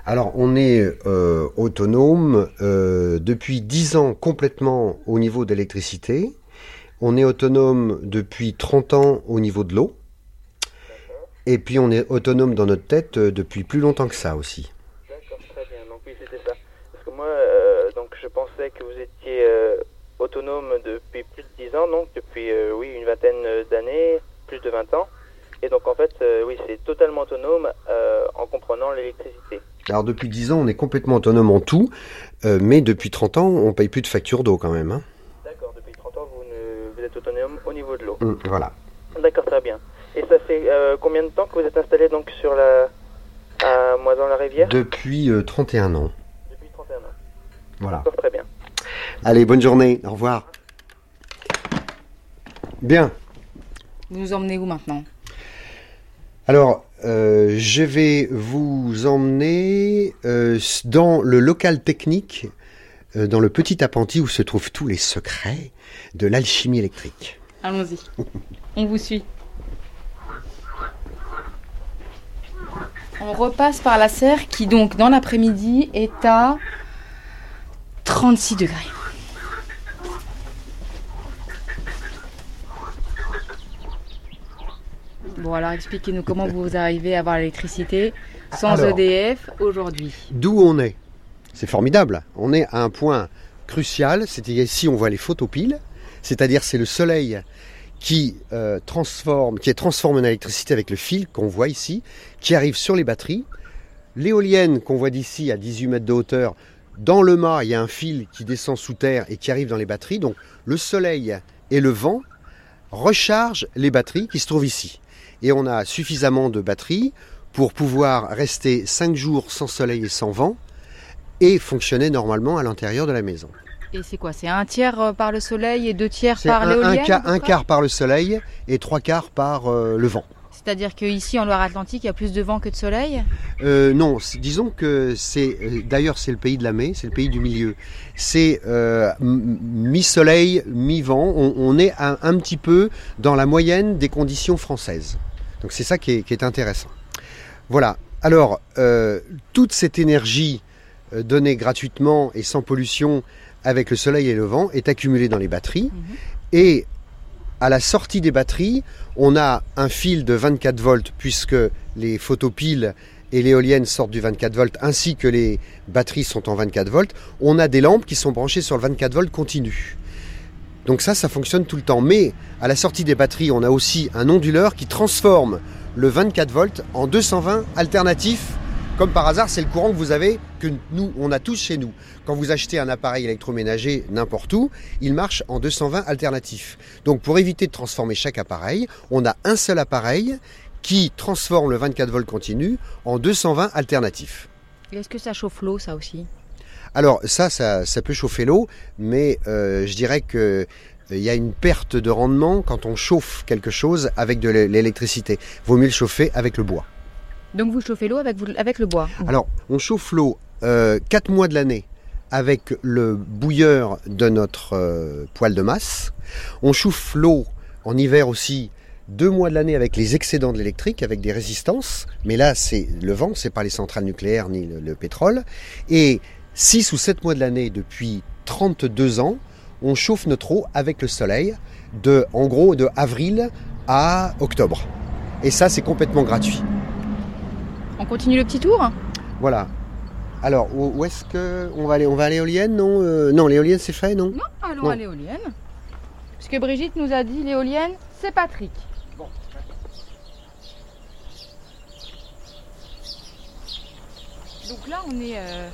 Alors, on est euh, autonome euh, depuis 10 ans complètement au niveau de l'électricité. On est autonome depuis 30 ans au niveau de l'eau. Et puis, on est autonome dans notre tête euh, depuis plus longtemps que ça aussi. D'accord, très bien. Donc oui, c'était ça. Parce que moi, donc je pensais que vous étiez autonome depuis plus de 10 ans, donc depuis oui une vingtaine d'années, plus de 20 ans. Et donc en fait, oui, c'est totalement autonome en comprenant l'électricité. Alors, depuis 10 ans, on est complètement autonome en tout. euh, mais depuis 30 ans, on paye plus de facture d'eau quand même. hein. D'accord, depuis 30 ans, vous, ne- vous êtes autonome au niveau de l'eau. Hum, voilà. D'accord, très bien. Et ça fait euh, combien de temps que vous êtes installé donc sur la à Moison-la-Rivière Depuis euh, 31 ans. Depuis 31 ans. Voilà. D'accord, très bien. Allez, bonne journée. Au revoir. Bien. Vous nous emmenez où maintenant? Alors, euh, je vais vous emmener euh, dans le local technique, euh, dans le petit appentis où se trouvent tous les secrets de l'alchimie électrique. Allons-y. On vous suit. On repasse par la serre qui donc dans l'après-midi est à 36 degrés. Bon alors expliquez-nous comment vous arrivez à avoir l'électricité sans Alors. EDF aujourd'hui. D'où on est C'est formidable. On est à un point crucial, c'est-à-dire ici on voit les photopiles, c'est-à-dire c'est le soleil qui euh, transforme, qui est transformé en électricité avec le fil qu'on voit ici, qui arrive sur les batteries. L'éolienne qu'on voit d'ici à 18 mètres de hauteur, dans le mât, il y a un fil qui descend sous terre et qui arrive dans les batteries. Donc le soleil et le vent rechargent les batteries qui se trouvent ici. Et on a suffisamment de batteries pour pouvoir rester 5 jours sans soleil et sans vent et fonctionner normalement à l'intérieur de la maison. Et c'est quoi C'est un tiers euh, par le soleil et deux tiers par un, un l'éolienne quart, un près? quart par le soleil et trois quarts par euh, le vent. C'est-à-dire qu'ici en Loire-Atlantique, il y a plus de vent que de soleil Euh, non, disons que c'est euh, d'ailleurs c'est le pays de la mai, c'est le pays du milieu. C'est euh, mi-soleil, mi-vent. On, on est un, un petit peu dans la moyenne des conditions françaises. Donc c'est ça qui est, qui est intéressant. Voilà. Alors toute cette énergie donnée gratuitement et sans pollution avec le soleil et le vent est accumulée dans les batteries et à la sortie des batteries, on a un fil de 24 volts puisque les photopiles et l'éolienne sortent du 24 volts ainsi que les batteries sont en 24 volts. On a des lampes qui sont branchées sur le 24 volts continu. Donc ça, ça fonctionne tout le temps. Mais à la sortie des batteries, on a aussi un onduleur qui transforme le 24 volts en 220 alternatif. Comme par hasard, c'est le courant que vous avez, que nous, on a tous chez nous. Quand vous achetez un appareil électroménager n'importe où, il marche en 220 alternatifs. Donc pour éviter de transformer chaque appareil, on a un seul appareil qui transforme le 24 volts continu en 220 alternatifs. Est-ce que ça chauffe l'eau, ça aussi? Alors ça, ça, ça peut chauffer l'eau, mais euh, je dirais que euh, il y a une perte de rendement quand on chauffe quelque chose avec de l'é- l'électricité. Vaut mieux le chauffer avec le bois. Donc vous chauffez l'eau avec, le bois Alors, on chauffe l'eau 4 mois de l'année avec le bouilleur de notre euh, poêle de masse. On chauffe l'eau en hiver aussi deux mois de l'année avec les excédents de l'électrique, avec des résistances, mais là c'est le vent, c'est pas les centrales nucléaires ni le, le pétrole, et six ou sept mois de l'année depuis 32 ans, on chauffe notre eau avec le soleil, de, en gros de avril à octobre. Et ça c'est complètement gratuit. On continue le petit tour Voilà. Alors, où, est-ce que on va aller? On va à l'éolienne Non, euh, non, l'éolienne c'est fait, non? Non, allons Non. à l'éolienne. Puisque Brigitte nous a dit l'éolienne, c'est Patrick. Donc là, on est, euh,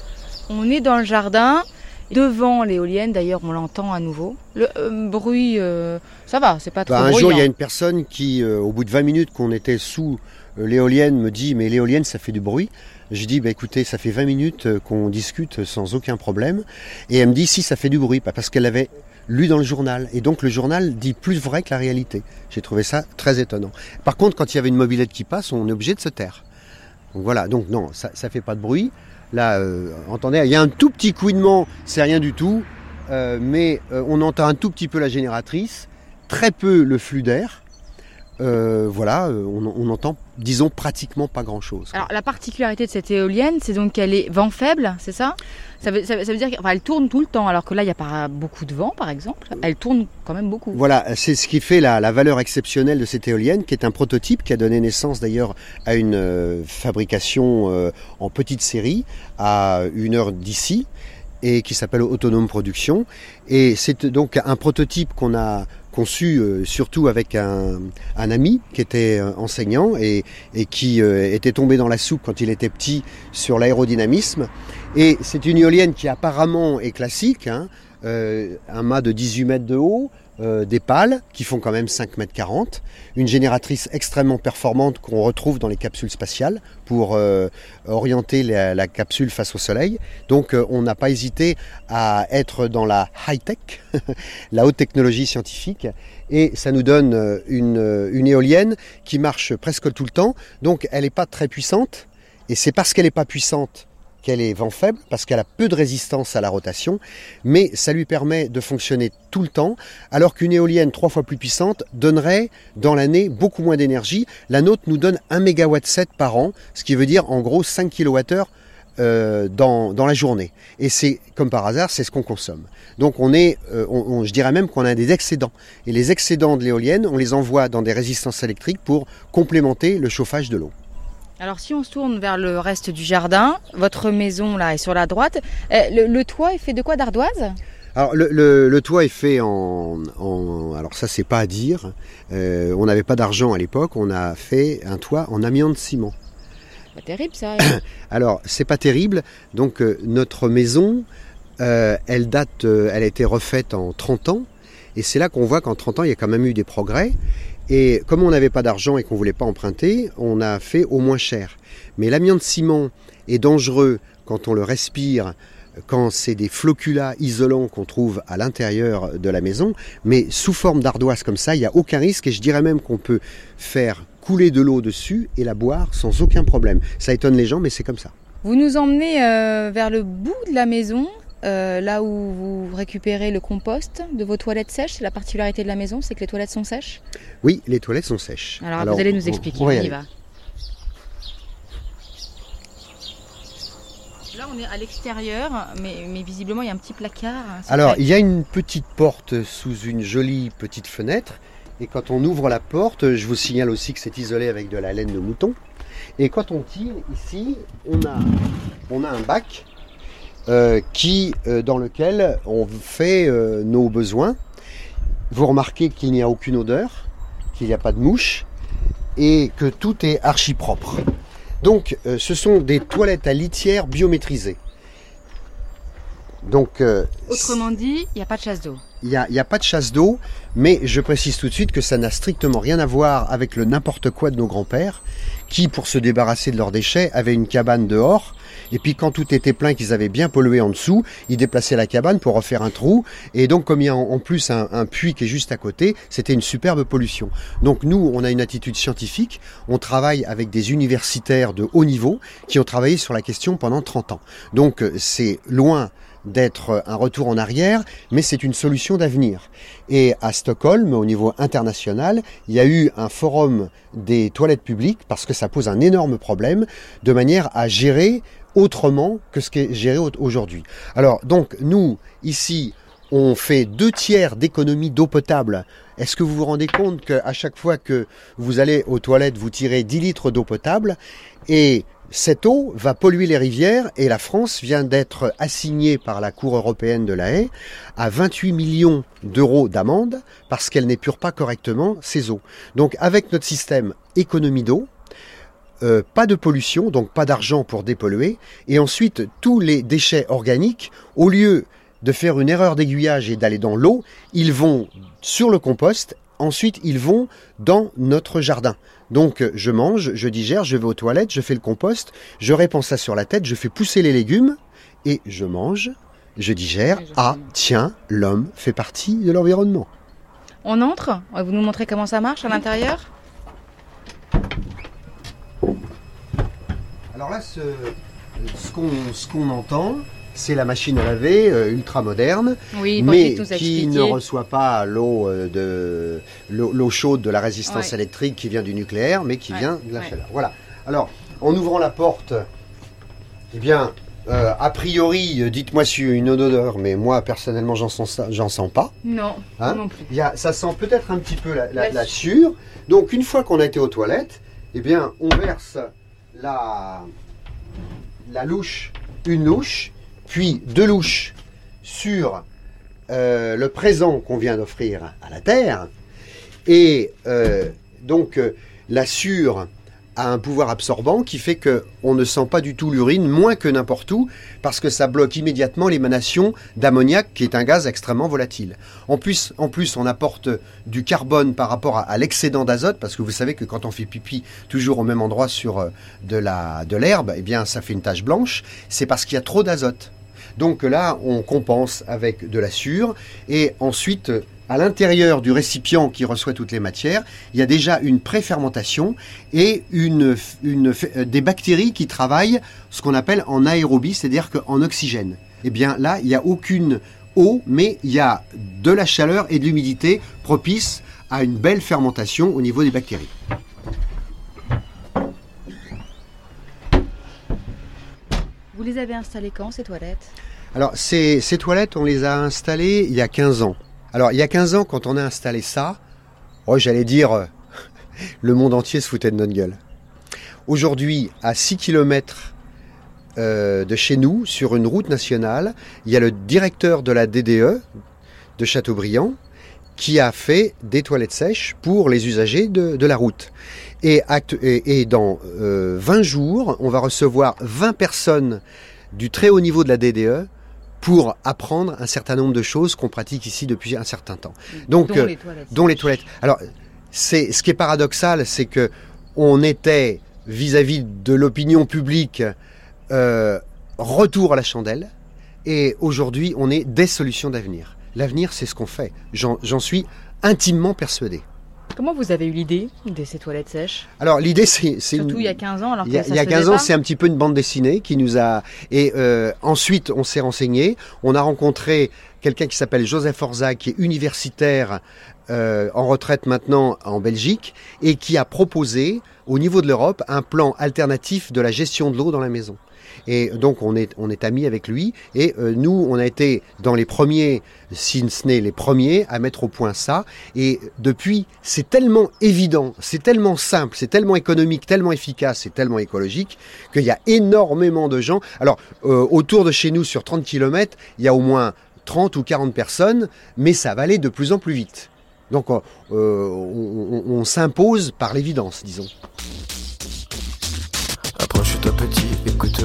on est dans le jardin. Devant l'éolienne, d'ailleurs, on l'entend à nouveau. Le euh, bruit, euh, ça va, c'est pas trop Bah, un jour, il y a une personne qui, euh, au bout de 20 minutes qu'on était sous euh, l'éolienne, me dit Mais l'éolienne, ça fait du bruit. Je dis bah, Écoutez, ça fait 20 minutes euh, qu'on discute sans aucun problème. Et elle me dit Si, ça fait du bruit, Bah, parce qu'elle avait lu dans le journal. Et donc, le journal dit plus vrai que la réalité. J'ai trouvé ça très étonnant. Par contre, quand il y avait une mobilette qui passe, on est obligé de se taire. Donc voilà, donc non, ça ne fait pas de bruit. Là, euh, entendez, il y a un tout petit couinement, c'est rien du tout, euh, mais euh, on entend un tout petit peu la génératrice, très peu le flux d'air. Euh, voilà, euh, on, on entend, disons, pratiquement pas grand-chose. Alors la particularité de cette éolienne, c'est donc qu'elle est vent faible, c'est ça? Ça veut, ça veut- ça veut dire qu'elle tourne tout le temps, alors que là, il n'y a pas beaucoup de vent, par exemple. Elle tourne quand même beaucoup. Voilà, c'est ce qui fait la, la valeur exceptionnelle de cette éolienne, qui est un prototype qui a donné naissance d'ailleurs à une euh, fabrication euh, en petite série à une heure d'ici et qui s'appelle Autonome Production. Et c'est donc un prototype qu'on a conçu euh, surtout avec un, ami qui était euh, enseignant et, qui euh, était tombé dans la soupe quand il était petit sur l'aérodynamisme. Et c'est une éolienne qui apparemment est classique, hein, un mât de 18 mètres de haut, euh, des pales qui font quand même 5 mètres 40, une génératrice extrêmement performante qu'on retrouve dans les capsules spatiales pour euh, orienter la, capsule face au soleil. Donc euh, on n'a pas hésité à être dans la high-tech, [laughs] la haute technologie scientifique, et ça nous donne une, une éolienne qui marche presque tout le temps. Donc elle n'est pas très puissante, et c'est parce qu'elle n'est pas puissante qu'elle est vent faible, parce qu'elle a peu de résistance à la rotation, mais ça lui permet de fonctionner tout le temps, alors qu'une éolienne trois fois plus puissante donnerait dans l'année beaucoup moins d'énergie. La nôtre nous donne 1 MW 7 par an, ce qui veut dire en gros 5 kWh euh, dans, la journée. Et c'est comme par hasard, c'est ce qu'on consomme. Donc on est, euh, je dirais même qu'on a des excédents. Et les excédents de l'éolienne, on les envoie dans des résistances électriques pour complémenter le chauffage de l'eau. Alors si on se tourne vers le reste du jardin, votre maison là est sur la droite. Euh, le, le toit est fait de quoi D'ardoise? Alors le, le- le toit est fait en, en- alors ça c'est pas à dire. Euh, on n'avait pas d'argent à l'époque. On a fait un toit en amiant de ciment. Pas terrible ça. [coughs] Alors c'est pas terrible. Donc euh, notre maison, euh, elle date, elle a été refaite en 30 ans. Et c'est là qu'on voit qu'en 30 ans il y a quand même eu des progrès. Et comme on n'avait pas d'argent et qu'on voulait pas emprunter, on a fait au moins cher. Mais l'amiant de ciment est dangereux quand on le respire, quand c'est des floculats isolants qu'on trouve à l'intérieur de la maison. Mais sous forme d'ardoise comme ça, il n'y a aucun risque et je dirais même qu'on peut faire couler de l'eau dessus et la boire sans aucun problème. Ça étonne les gens, mais c'est comme ça. Vous nous emmenez euh, vers le bout de la maison, euh, là où vous récupérez le compost de vos toilettes sèches. C'est la particularité de la maison, c'est que les toilettes sont sèches. Oui, les toilettes sont sèches. Alors, vous allez nous on- expliquer. on On, va y va. Là, on est à l'extérieur, mais, mais visiblement, il y a un petit placard. secret. Alors, il y a une petite porte sous une jolie petite fenêtre. Et quand on ouvre la porte, je vous signale aussi que c'est isolé avec de la laine de mouton. Et quand on tire ici, on a, on a un bac qui, euh, dans lequel on fait euh, nos besoins. Vous remarquez qu'il n'y a aucune odeur, qu'il n'y a pas de mouche et que tout est archi propre. Donc, euh, ce sont des toilettes à litière biométrisées. Donc, euh, Autrement dit, il n'y a pas de chasse d'eau. il n'y a pas de chasse d'eau, mais je précise tout de suite que ça n'a strictement rien à voir avec le n'importe quoi de nos grands-pères, qui, pour se débarrasser de leurs déchets, avaient une cabane dehors, et puis quand tout était plein, qu'ils avaient bien pollué en dessous, ils déplaçaient la cabane pour refaire un trou, et donc comme il y a en, plus un, puits qui est juste à côté, c'était une superbe pollution. Donc nous, on a une attitude scientifique, on travaille avec des universitaires de haut niveau qui ont travaillé sur la question pendant 30 ans. Donc euh, c'est loin d'être un retour en arrière, mais c'est une solution d'avenir. Et à Stockholm, au niveau international, il y a eu un forum des toilettes publiques parce que ça pose un énorme problème de manière à gérer autrement que ce qui est géré aujourd'hui. Alors donc nous, ici, on fait deux tiers d'économie d'eau potable. Est-ce que vous vous rendez compte qu'à chaque fois que vous allez aux toilettes, vous tirez 10 litres d'eau potable et cette eau va polluer les rivières et la France vient d'être assignée par la Cour européenne de la haie à 28 millions d'euros d'amende parce qu'elle n'épure pas correctement ces eaux. Donc avec notre système économie d'eau, euh, pas de pollution, donc pas d'argent pour dépolluer, et ensuite tous les déchets organiques, au lieu de faire une erreur d'aiguillage et d'aller dans l'eau, ils vont sur le compost, ensuite ils vont dans notre jardin. Donc je mange, je digère, je vais aux toilettes, je fais le compost, je répands ça sur la tête, je fais pousser les légumes, et je mange, je digère. Ah, tiens, l'homme fait partie de l'environnement. On entre Vous nous montrez comment ça marche à l'intérieur Alors là, ce, ce qu'on entend, c'est la machine à laver euh, ultra moderne, mais qui ne reçoit pas l'eau euh, de l'eau chaude de la résistance électrique qui vient du nucléaire, mais qui vient de la chaleur. Voilà. Alors, en ouvrant la porte, eh bien, euh, a priori, dites-moi si une odeur, mais moi personnellement, j'en sens, j'en sens pas. Non, hein non plus. Il y a, ça sent peut-être un petit peu la, la, sûre. Donc, une fois qu'on a été aux toilettes, eh bien, on verse la, la louche, une louche, puis deux louches sur euh, le présent qu'on vient d'offrir à la Terre. Et euh, donc euh, la sûre a un pouvoir absorbant qui fait qu'on ne sent pas du tout l'urine, moins que n'importe où, parce que ça bloque immédiatement l'émanation d'ammoniac, qui est un gaz extrêmement volatile. En plus, en plus, on apporte du carbone par rapport à, l'excédent d'azote, parce que vous savez que quand on fait pipi toujours au même endroit sur de l'herbe, de eh bien, ça fait une tache blanche. C'est parce qu'il y a trop d'azote. Donc là, on compense avec de la sûre et ensuite à l'intérieur du récipient qui reçoit toutes les matières, il y a déjà une préfermentation et une, euh, des bactéries qui travaillent ce qu'on appelle en aérobie, c'est-à-dire qu'en oxygène. Eh bien là, il n'y a aucune eau, mais il y a de la chaleur et de l'humidité propice à une belle fermentation au niveau des bactéries. Vous les avez installées quand, ces toilettes? Alors, ces, toilettes, on les a installées il y a 15 ans. Alors, il y a 15 ans, quand on a installé ça, oh, j'allais dire, euh, [laughs] le monde entier se foutait de notre gueule. Aujourd'hui, à 6 km euh, de chez nous, sur une route nationale, il y a le directeur de la DDE de Châteaubriand qui a fait des toilettes sèches pour les usagers de, la route. Et, dans 20 euh, jours, on va recevoir 20 personnes du très haut niveau de la DDE pour apprendre un certain nombre de choses qu'on pratique ici depuis un certain temps. Donc, dont, euh, les, toilettes dont les toilettes. Alors, c'est ce qui est paradoxal, c'est que on était vis-à-vis de l'opinion publique euh, retour à la chandelle, et aujourd'hui, on est des solutions d'avenir. L'avenir, c'est ce qu'on fait. J'en suis intimement persuadé. Comment vous avez eu l'idée de ces toilettes sèches? Alors l'idée c'est surtout il y a 15 ans alors il y a, il y a 15 ans c'est un petit peu une bande dessinée qui nous a et euh, ensuite on s'est renseigné, on a rencontré quelqu'un qui s'appelle Joseph Orza qui est universitaire euh, en retraite maintenant en Belgique et qui a proposé au niveau de l'Europe un plan alternatif de la gestion de l'eau dans la maison. Et donc on est, on est amis avec lui. Et euh, nous, on a été dans les premiers, si ce n'est les premiers, à mettre au point ça. Et depuis, c'est tellement évident, c'est tellement simple, c'est tellement économique, tellement efficace, c'est tellement écologique qu'il y a énormément de gens. Alors, euh, autour de chez nous, sur 30 km, il y a au moins 30 ou 40 personnes, mais ça va aller de plus en plus vite. Donc euh, on s'impose par l'évidence, disons. Approche-toi petit,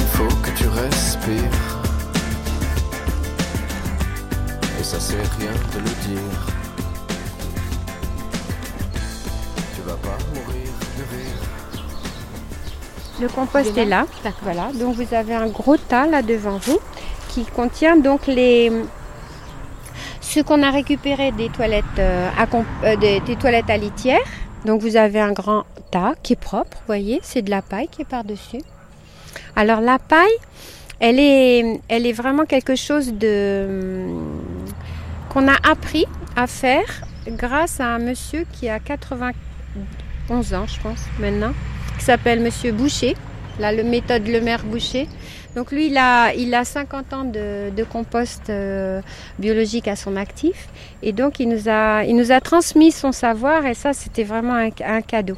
Il faut que tu respires. Et ça c'est rien de le dire. Tu vas pas mourir de rire. Le compost est là. Voilà. Donc vous avez un gros tas là devant vous qui contient donc les ce qu'on a récupéré des toilettes euh, à comp- euh, des, des toilettes à litière. Donc vous avez un grand tas qui est propre, vous voyez, c'est de la paille qui est par-dessus. Alors la paille, elle est, elle est vraiment quelque chose de qu'on a appris à faire grâce à un monsieur qui a 91 ans, je pense, maintenant, qui s'appelle Monsieur Boucher, le méthode Le Maire Boucher. Donc lui, il a, il a 50 ans de, compost euh, biologique à son actif. Et donc, il nous a, il nous a transmis son savoir et ça, c'était vraiment un cadeau.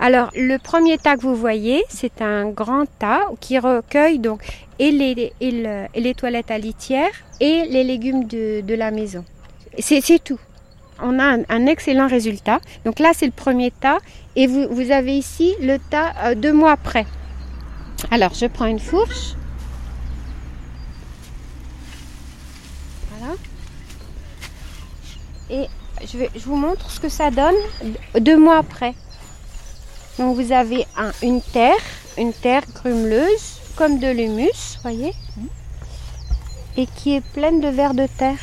Alors, le premier tas que vous voyez, c'est un grand tas qui recueille donc et les, et le- et les toilettes à litière et les légumes de, la maison. C'est tout. On a un, excellent résultat. Donc là, c'est le premier tas. Et vous, avez ici le tas euh, deux mois après. Alors, je prends une fourche. Voilà. Et je vous montre ce que ça donne deux mois après. Donc vous avez un- une terre, une terre grumeleuse, comme de l'humus, voyez, et qui est pleine de vers de terre.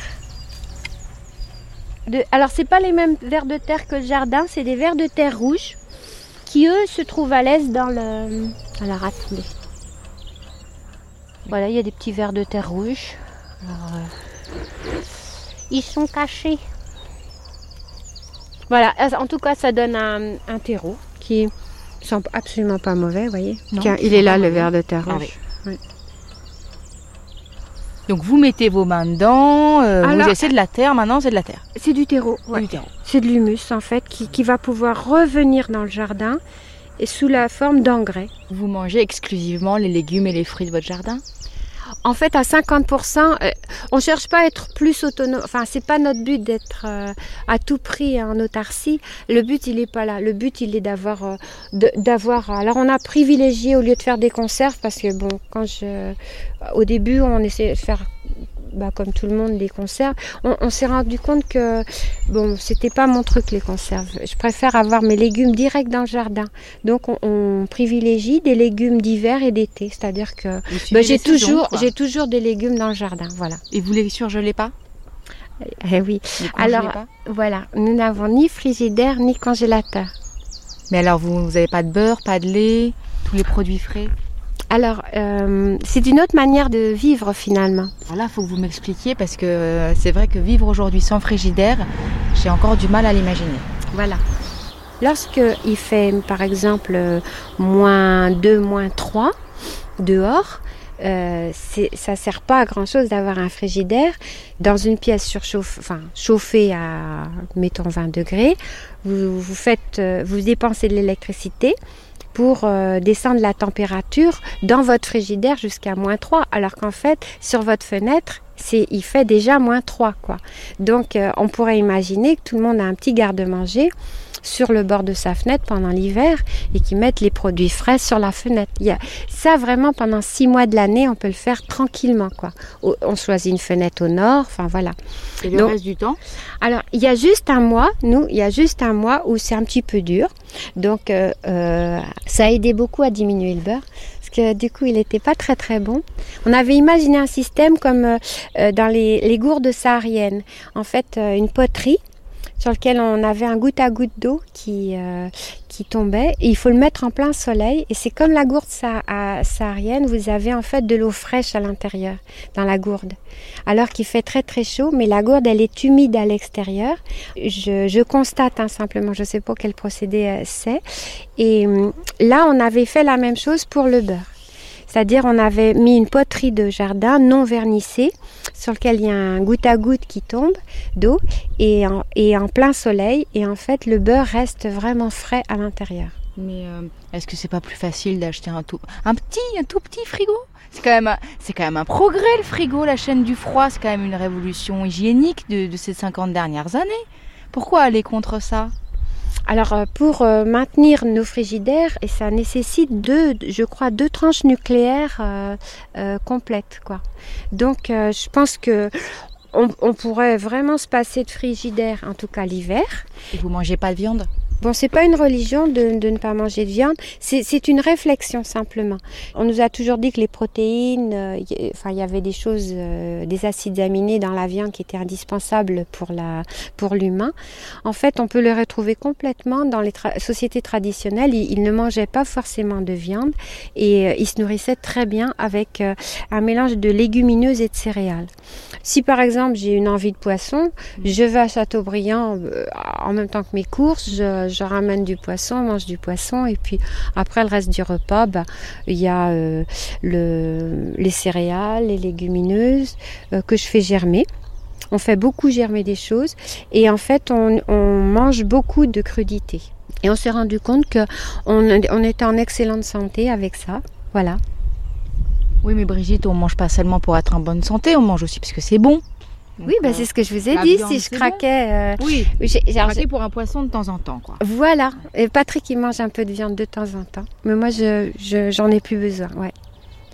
De, alors c'est pas les mêmes vers de terre que le jardin, c'est des vers de terre rouges qui eux se trouvent à l'aise dans le. Alors attendez. Voilà, il y a des petits vers de terre rouges. Alors, euh, ils sont cachés. Voilà, en tout cas, ça donne un, un terreau qui sent absolument pas mauvais, vous voyez. Non, Tiens, il est là, le mauvais. ver de terre Ah. Donc vous mettez vos mains dedans, euh, Alors- vous essayez de la terre, maintenant c'est de la terre. C'est du terreau, C'est ouais. du terreau. C'est de l'humus, en fait, qui, qui va pouvoir revenir dans le jardin et sous la forme d'engrais. Vous mangez exclusivement les légumes et les fruits de votre jardin? En fait, à 50%, euh, on cherche pas à être plus autonome. Enfin, c'est pas notre but d'être euh, à tout prix en autarcie. Le but, il est pas là. Le but, il est d'avoir, euh, d'avoir. Alors, on a privilégié au lieu de faire des conserves parce que bon, quand je, au début, on essayait de faire. Bah, comme tout le monde, des conserves. On, on s'est rendu compte que bon, c'était pas mon truc les conserves. Je préfère avoir mes légumes direct dans le jardin. Donc, on, on privilégie des légumes d'hiver et d'été. C'est-à-dire que bah, j'ai les toujours, quoi. j'ai toujours des légumes dans le jardin, voilà. Et vous les surgelez pas? Eh oui, les congelez Alors- voilà. Nous n'avons ni frigidaire ni congélateur. Mais alors vous n'avez pas de beurre, pas de lait, tous les produits frais? Alors, euh, c'est une autre manière de vivre finalement. Alors là, il faut que vous m'expliquiez parce que euh, c'est vrai que vivre aujourd'hui sans frigidaire, j'ai encore du mal à l'imaginer. Voilà. Lorsque il fait, par exemple, euh, moins 2, moins 3 dehors, euh, ça sert pas à grand chose d'avoir un frigidaire dans une pièce surchauffée, enfin chauffée à mettons 20 degrés. Vous, vous faites, vous dépensez de l'électricité pour euh, descendre la température dans votre frigidaire jusqu'à moins 3, alors qu'en fait, sur votre fenêtre, il fait déjà moins 3. Quoi. Donc, euh, on pourrait imaginer que tout le monde a un petit garde-manger sur le bord de sa fenêtre pendant l'hiver et qui mettent les produits frais sur la fenêtre. Il y a, ça, vraiment, pendant six mois de l'année, on peut le faire tranquillement. Quoi. On choisit une fenêtre au nord, enfin voilà. Et le Donc- reste du temps? Alors, il y a juste un mois, nous, il y a juste un mois où c'est un petit peu dur. Donc, euh, euh, ça a aidé beaucoup à diminuer le beurre. Parce que du coup, il n'était pas très très bon. On avait imaginé un système comme euh, euh, dans les, les gourdes sahariennes. En fait, euh, une poterie sur lequel on avait un goutte à goutte d'eau qui, euh, qui tombait. Et il faut le mettre en plein soleil. Et c'est comme la gourde saharienne, vous avez en fait de l'eau fraîche à l'intérieur, dans la gourde. Alors qu'il fait très très chaud, mais la gourde, elle est humide à l'extérieur. Je, je, constate hein, simplement, je ne sais pas quel procédé euh, c'est. Et hum, là, on avait fait la même chose pour le beurre. C'est-à-dire on avait mis une poterie de jardin non vernissée sur lequel il y a un goutte à goutte qui tombe d'eau et en, et en plein soleil et en fait le beurre reste vraiment frais à l'intérieur. Mais euh, est-ce que c'est pas plus facile d'acheter un tout un petit un tout petit frigo? C'est quand même c'est quand même un progrès le frigo, la chaîne du froid, c'est quand même une révolution hygiénique de, de ces 50 dernières années. Pourquoi aller contre ça? Alors euh, pour euh, maintenir nos frigidaires, et ça nécessite deux, je crois, deux tranches nucléaires euh, complètes, quoi. Donc je pense que on, pourrait vraiment se passer de frigidaire, en tout cas l'hiver. Et vous mangez pas de viande? Bon, c'est pas une religion de, ne pas manger de viande, c'est une réflexion simplement. On nous a toujours dit que les protéines, euh, enfin il y avait des choses, euh, des acides aminés dans la viande qui étaient indispensables pour la pour l'humain. En fait, on peut le retrouver complètement dans les sociétés traditionnelles. Ils, ne mangeaient pas forcément de viande et euh, ils se nourrissaient très bien avec un mélange de légumineuses et de céréales. Si par exemple j'ai une envie de poisson, je vais à Châteaubriand en même temps que mes courses. Je ramène du poisson, on mange du poisson et puis après le reste du repas, bah, il y a euh, le, les céréales, les légumineuses euh, que je fais germer. On fait beaucoup germer des choses et en fait on, mange beaucoup de crudités. Et on s'est rendu compte qu'on on était en excellente santé avec ça. Voilà. Oui, mais Brigitte, on mange pas seulement pour être en bonne santé, on mange aussi parce que c'est bon oui, bah, c'est ce que je vous ai dit. Si je craquais. Euh, oui, j'ai pour un poisson de temps en temps. Quoi. Voilà. Et Patrick, il mange un peu de viande de temps en temps. Mais moi, je, j'en ai plus besoin. Ouais.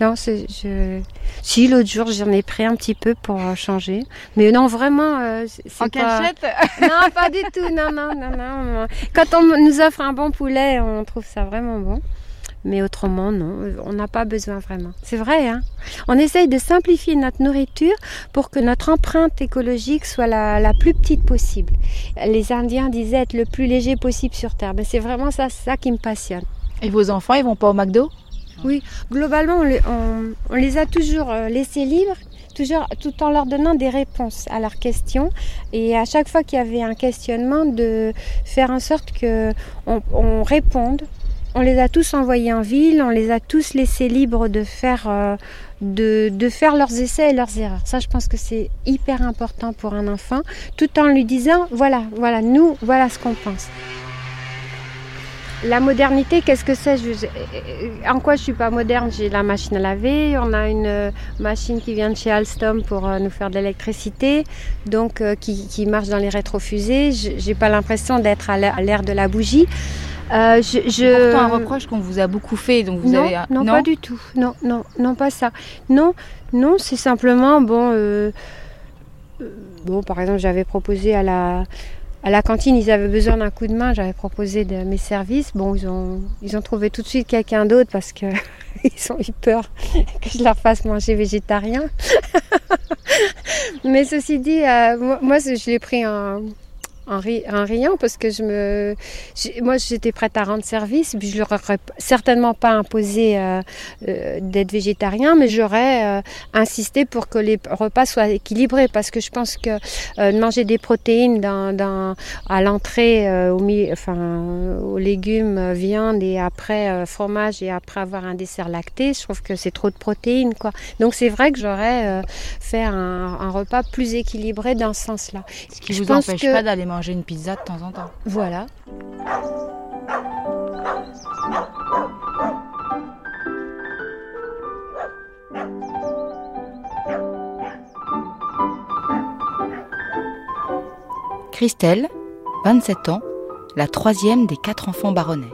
Non, je... Si, l'autre jour, j'en ai pris un petit peu pour changer. Mais non, vraiment. Euh, en cachette [laughs] Non, pas du tout. Non, non, non, non. Quand on nous offre un bon poulet, on trouve ça vraiment bon. Mais autrement, non, on n'a pas besoin vraiment. C'est vrai, hein On essaye de simplifier notre nourriture pour que notre empreinte écologique soit la, la plus petite possible. Les Indiens disaient être le plus léger possible sur Terre. Mais c'est vraiment ça, ça qui me passionne. Et vos enfants, ils vont pas au McDo? Oui, globalement, on, on, les a toujours euh, laissés libres toujours, tout en leur donnant des réponses à leurs questions. Et à chaque fois qu'il y avait un questionnement, de faire en sorte qu'on on réponde on les a tous envoyés en ville, on les a tous laissés libres de faire, euh, de, faire leurs essais et leurs erreurs. Ça, je pense que c'est hyper important pour un enfant, tout en lui disant, voilà, voilà, nous, voilà ce qu'on pense. La modernité, qu'est-ce que c'est? En quoi je suis pas moderne? J'ai la machine à laver, on a une euh, machine qui vient de chez Alstom pour euh, nous faire de l'électricité, donc qui, marche dans les rétrofusées. J'ai pas l'impression d'être à l'ère de la bougie. Euh, je, Pourtant un reproche qu'on vous a beaucoup fait, donc vous non, avez non, non, pas du tout, non, non, non, pas ça. Non, non, c'est simplement bon. Euh, euh, bon, par exemple, j'avais proposé à la à la cantine, ils avaient besoin d'un coup de main. J'avais proposé de mes services. Bon, ils ont ils ont trouvé tout de suite quelqu'un d'autre parce que [laughs] ils ont eu peur [laughs] que je leur fasse manger végétarien. [laughs] Mais ceci dit, moi, moi, je l'ai pris en en, riant parce que je me, moi j'étais prête à rendre service, puis je leur aurais certainement pas imposé euh, euh, d'être végétarien, mais j'aurais euh, insisté pour que les repas soient équilibrés parce que je pense que manger des protéines dans, dans à l'entrée, au, enfin, aux légumes, viande et après fromage et après avoir un dessert lacté, je trouve que c'est trop de protéines quoi. Donc c'est vrai que j'aurais fait un, un, repas plus équilibré dans ce sens-là. Ce qui ne vous empêche pas d'aller manger manger une pizza de temps en temps. Voilà. Christelle, 27 ans, la troisième des quatre enfants baronnets.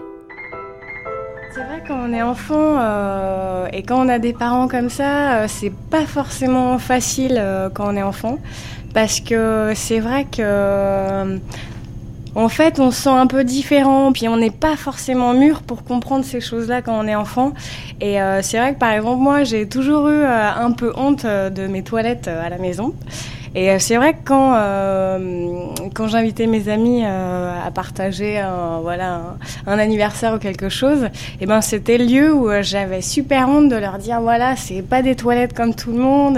C'est vrai quand on est enfant euh, et quand on a des parents comme ça, euh, c'est pas forcément facile euh, quand on est enfant parce que c'est vrai que euh, en fait on se sent un peu différent puis on n'est pas forcément mûr pour comprendre ces choses-là quand on est enfant. Et euh, c'est vrai que par exemple moi j'ai toujours eu euh, un peu honte de mes toilettes à la maison Et euh, c'est vrai que quand, euh, quand j'invitais mes amis euh, à partager un, voilà, un, anniversaire ou quelque chose, et eh ben c'était le lieu où j'avais super honte de leur dire voilà, c'est pas des toilettes comme tout le monde,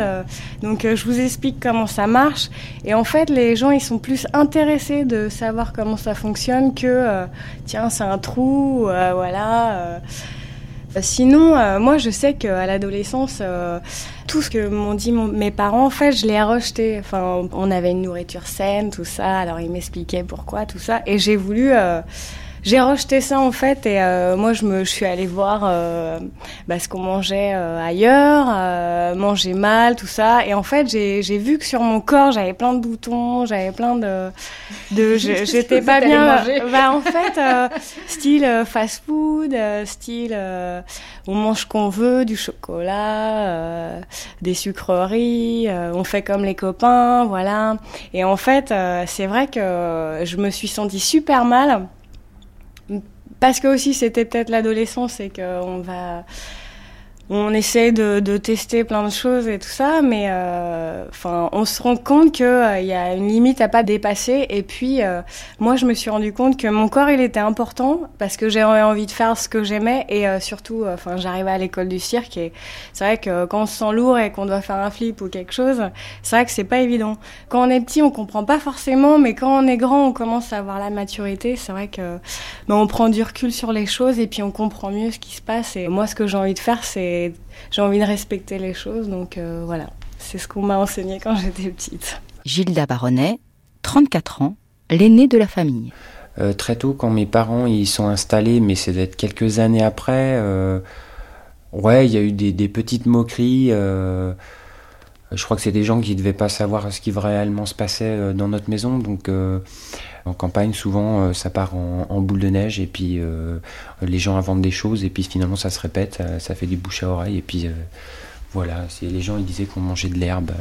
donc je vous explique comment ça marche. Et en fait, les gens ils sont plus intéressés de savoir comment ça fonctionne que tiens, c'est un trou, voilà. Sinon, moi je sais qu'à l'adolescence, tout ce que m'ont dit mes parents, en fait, je l'ai rejeté. Enfin, on avait une nourriture saine, tout ça. Alors, ils m'expliquaient pourquoi, tout ça. Et j'ai voulu euh, j'ai rejeté ça en fait et euh, moi je me je suis allée voir euh, bah, ce qu'on mangeait euh, ailleurs, euh, manger mal, tout ça et en fait j'ai vu que sur mon corps j'avais plein de boutons, j'avais plein de de [laughs] j'étais pas bien. Bah en fait style fast food, style on mange qu'on veut, du chocolat, des sucreries, on fait comme les copains, voilà. Et en fait c'est vrai que je me suis sentie super mal parce que aussi c'était peut-être l'adolescence et qu'on va on essaie de, de, tester plein de choses et tout ça, mais euh, enfin, on se rend compte qu'il euh, y a une limite à pas dépasser. Et puis, euh, moi, je me suis rendu compte que mon corps, il était important parce que j'avais envie de faire ce que j'aimais et euh, surtout, enfin, j'arrivais à l'école du cirque et c'est vrai que quand on se sent lourd et qu'on doit faire un flip ou quelque chose, c'est vrai que c'est pas évident. Quand on est petit, on comprend pas forcément, mais quand on est grand, on commence à avoir la maturité. C'est vrai que ben, on prend du recul sur les choses et puis on comprend mieux ce qui se passe. Et moi, ce que j'ai envie de faire, c'est j'ai envie de respecter les choses. Donc euh, voilà, c'est ce qu'on m'a enseigné quand [laughs] j'étais petite. Gilda Baronnet, 34 ans, l'aînée de la famille. Euh, très tôt, quand mes parents ils sont installés, mais c'est d'être quelques années après, euh, ouais, il y a eu des, des petites moqueries. Euh, je crois que c'est des gens qui ne devaient pas savoir ce qui réellement se passait dans notre maison. Donc, euh, en campagne, souvent, euh, ça part en, boule de neige et puis les gens inventent des choses et puis finalement, ça se répète, ça, fait du bouche à oreille. Et puis, voilà, les gens ils disaient qu'on mangeait de l'herbe.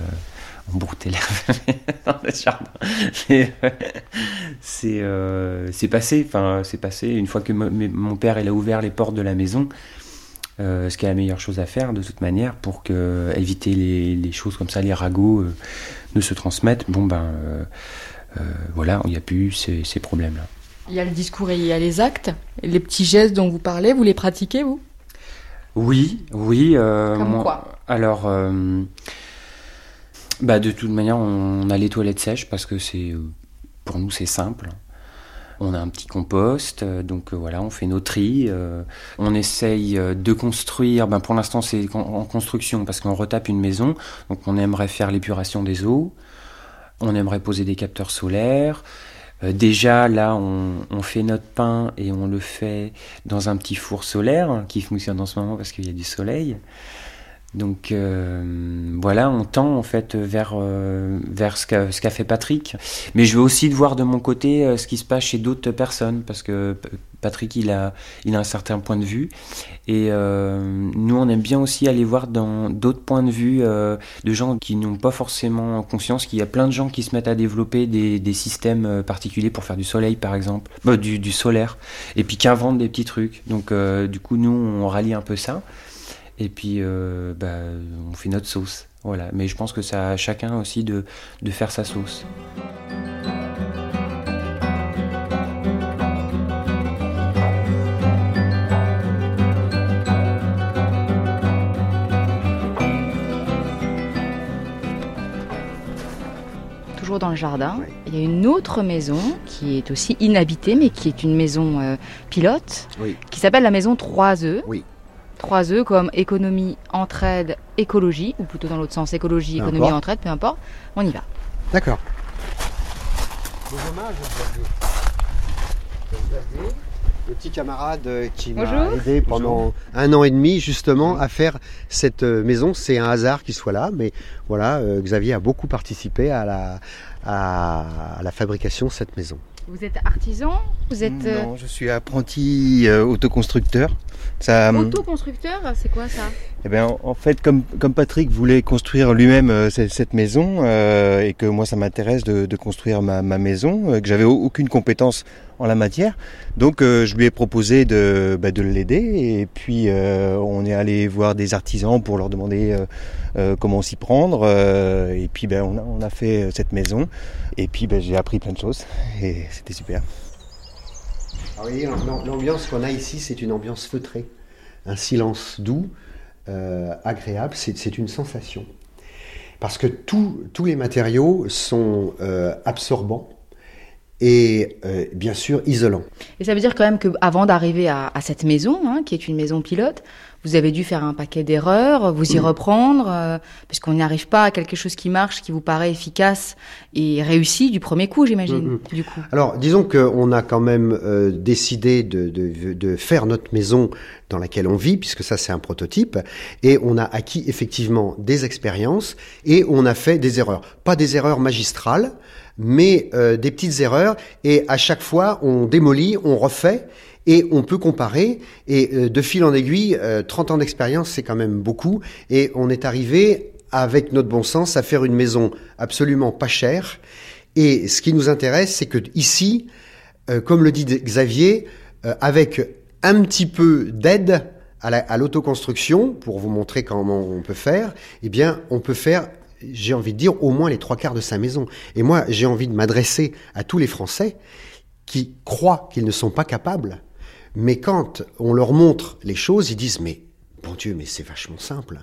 on broutait l'herbe [laughs] dans le jardin. c'est passé, enfin, c'est passé. Une fois que mon père il a ouvert les portes de la maison, euh, ce qui est la meilleure chose à faire de toute manière pour éviter les, choses comme ça, les ragots euh, ne se transmettent. Bon ben euh, voilà, il n'y a plus ces, ces problèmes-là. Il y a le discours et il y a les actes. Les petits gestes dont vous parlez, vous les pratiquez vous? Oui, oui. Comme quoi? Alors, bah de toute manière, on a les toilettes sèches parce que c'est pour nous c'est simple. On a un petit compost, euh, donc euh, voilà, on fait nos tris. Euh, on essaye de construire, ben pour l'instant c'est en construction parce qu'on retape une maison, donc on aimerait faire l'épuration des eaux, on aimerait poser des capteurs solaires. déjà là, on, fait notre pain et on le fait dans un petit four solaire qui fonctionne en ce moment parce qu'il y a du soleil. Donc euh, voilà, on tend en fait vers, euh, vers ce qu'a fait Patrick. Mais je veux aussi voir de mon côté euh, ce qui se passe chez d'autres personnes parce que Patrick il a, il a un certain point de vue et nous on aime bien aussi aller voir dans d'autres points de vue de gens qui n'ont pas forcément conscience qu'il y a plein de gens qui se mettent à développer des, des systèmes particuliers pour faire du soleil par exemple, du, du, solaire et puis qui inventent des petits trucs. Donc du coup nous on rallie un peu ça. Et puis, euh, bah, on fait notre sauce. Voilà. Mais je pense que ça à chacun aussi de, de faire sa sauce. Toujours dans le jardin, il y a une autre maison qui est aussi inhabitée, mais qui est une maison euh, pilote, oui. qui s'appelle la maison 3 œufs. Oui. Trois E comme économie, entraide, écologie, ou plutôt dans l'autre sens, écologie, économie, entraide, peu importe. On y va. D'accord. le petit camarade qui m'a aidé pendant un an et demi justement à faire cette euh, maison. C'est un hasard qu'il soit là, mais voilà, euh, Xavier a beaucoup participé à la, à la fabrication de cette maison. Vous êtes artisan Vous êtes euh, Non, je suis apprenti autoconstructeur. Ça, hum, Autoconstructeur, c'est quoi ça? Eh bien, en fait, comme, comme Patrick voulait construire lui-même euh, cette, maison, euh, et que moi ça m'intéresse de, construire ma, maison, euh, que j'avais aucune compétence en la matière. Donc je lui ai proposé de, bah, de l'aider et puis on est allé voir des artisans pour leur demander comment s'y prendre. et puis ben, on, a, on a fait cette maison et puis ben, j'ai appris plein de choses et c'était super. Ah oui, l'ambiance qu'on a ici, c'est une ambiance feutrée, un silence doux, agréable, c'est une sensation. Parce que tous les matériaux sont absorbants et euh, bien sûr isolant. Et ça veut dire quand même qu'avant d'arriver à, cette maison, hein, qui est une maison pilote, vous avez dû faire un paquet d'erreurs, vous y reprendre, euh, puisqu'on n'y arrive pas à quelque chose qui marche, qui vous paraît efficace et réussi du premier coup, j'imagine. Du coup. Alors, disons qu'on a quand même euh, décidé de, de, de, faire notre maison dans laquelle on vit, puisque ça c'est un prototype, et on a acquis effectivement des expériences et on a fait des erreurs. Pas des erreurs magistrales, mais euh, des petites erreurs, et à chaque fois on démolit, on refait, et on peut comparer. Et euh, de fil en aiguille, 30 euh, ans d'expérience, c'est quand même beaucoup. Et on est arrivé, avec notre bon sens, à faire une maison absolument pas chère. Et ce qui nous intéresse, c'est que ici, comme le dit Xavier, avec un petit peu d'aide à l'autoconstruction, pour vous montrer comment on peut faire, eh bien, on peut faire j'ai envie de dire, au moins les trois quarts de sa maison. Et moi, j'ai envie de m'adresser à tous les Français qui croient qu'ils ne sont pas capables, mais quand on leur montre les choses, ils disent, mais bon Dieu, mais c'est vachement simple.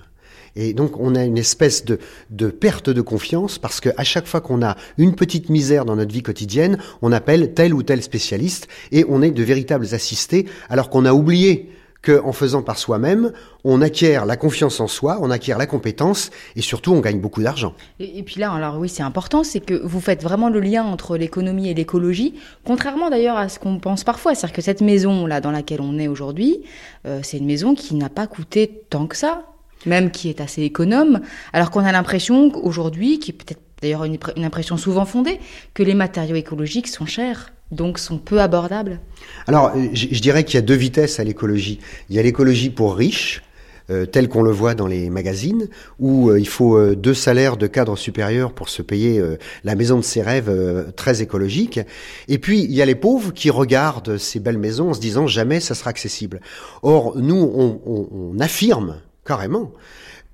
Et donc on a une espèce de, de perte de confiance parce qu'à chaque fois qu'on a une petite misère dans notre vie quotidienne, on appelle tel ou tel spécialiste et on est de véritables assistés alors qu'on a oublié qu'en faisant par soi-même, on acquiert la confiance en soi, on acquiert la compétence et surtout on gagne beaucoup d'argent. Et, puis là, alors oui, c'est important, c'est que vous faites vraiment le lien entre l'économie et l'écologie, contrairement d'ailleurs à ce qu'on pense parfois. C'est-à-dire que cette maison là dans laquelle on est aujourd'hui, euh, c'est une maison qui n'a pas coûté tant que ça, même qui est assez économe, alors qu'on a l'impression qu'aujourd'hui, qui est peut-être d'ailleurs une impression souvent fondée, que les matériaux écologiques sont chers donc sont peu abordables Alors, euh, je, dirais qu'il y a deux vitesses à l'écologie. Il y a l'écologie pour riches, euh, tel qu'on le voit dans les magazines, où euh, il faut deux salaires de cadre supérieur pour se payer la maison de ses rêves très écologique. Et puis, il y a les pauvres qui regardent ces belles maisons en se disant jamais ça sera accessible. Or, nous, on affirme carrément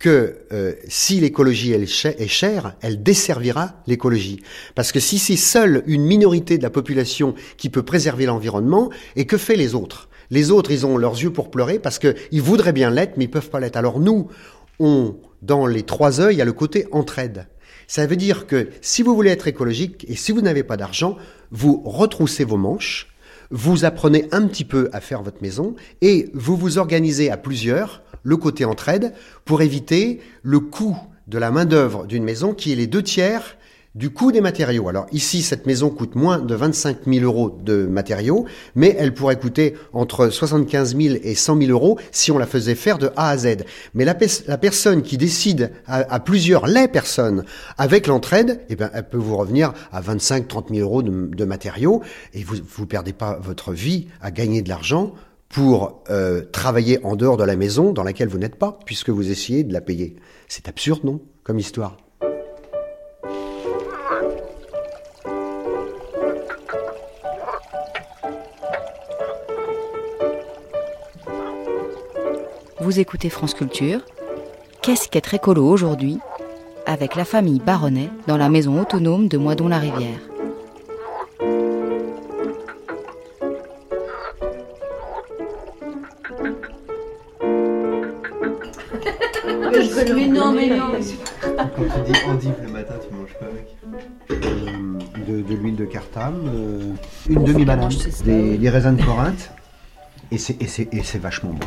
que euh, si l'écologie est chère, elle desservira l'écologie. Parce que si c'est seule une minorité de la population qui peut préserver l'environnement, et que fait les autres? Les autres, ils ont leurs yeux pour pleurer parce qu'ils voudraient bien l'être, mais ils peuvent pas l'être. Alors nous, on, dans les trois œils, il y a le côté entraide. Ça veut dire que si vous voulez être écologique et si vous n'avez pas d'argent, vous retroussez vos manches, vous apprenez un petit peu à faire votre maison et vous vous organisez à plusieurs le côté entraide pour éviter le coût de la main-d'œuvre d'une maison qui est les deux tiers du coût des matériaux. Alors ici, cette maison coûte moins de 25 000 euros de matériaux, mais elle pourrait coûter entre 75 000 et 100 000 euros si on la faisait faire de A à Z. Mais la, personne qui décide à, plusieurs, les personnes, avec l'entraide, eh ben, elle peut vous revenir à 25 30 000 euros de, de matériaux et vous ne perdez pas votre vie à gagner de l'argent pour euh, travailler en dehors de la maison dans laquelle vous n'êtes pas, puisque vous essayez de la payer. C'est absurde, non Comme histoire? Vous écoutez France Culture. Qu'est-ce qu'être écolo aujourd'hui Avec la famille Baronnet dans la maison autonome de Moidon-la-Rivière? Mais non, mais non. Quand tu dis endive le matin, tu manges pas avec euh, de, l'huile de cartame, euh, une demi-banane, des, raisins de Corinthe, et c'est vachement bon.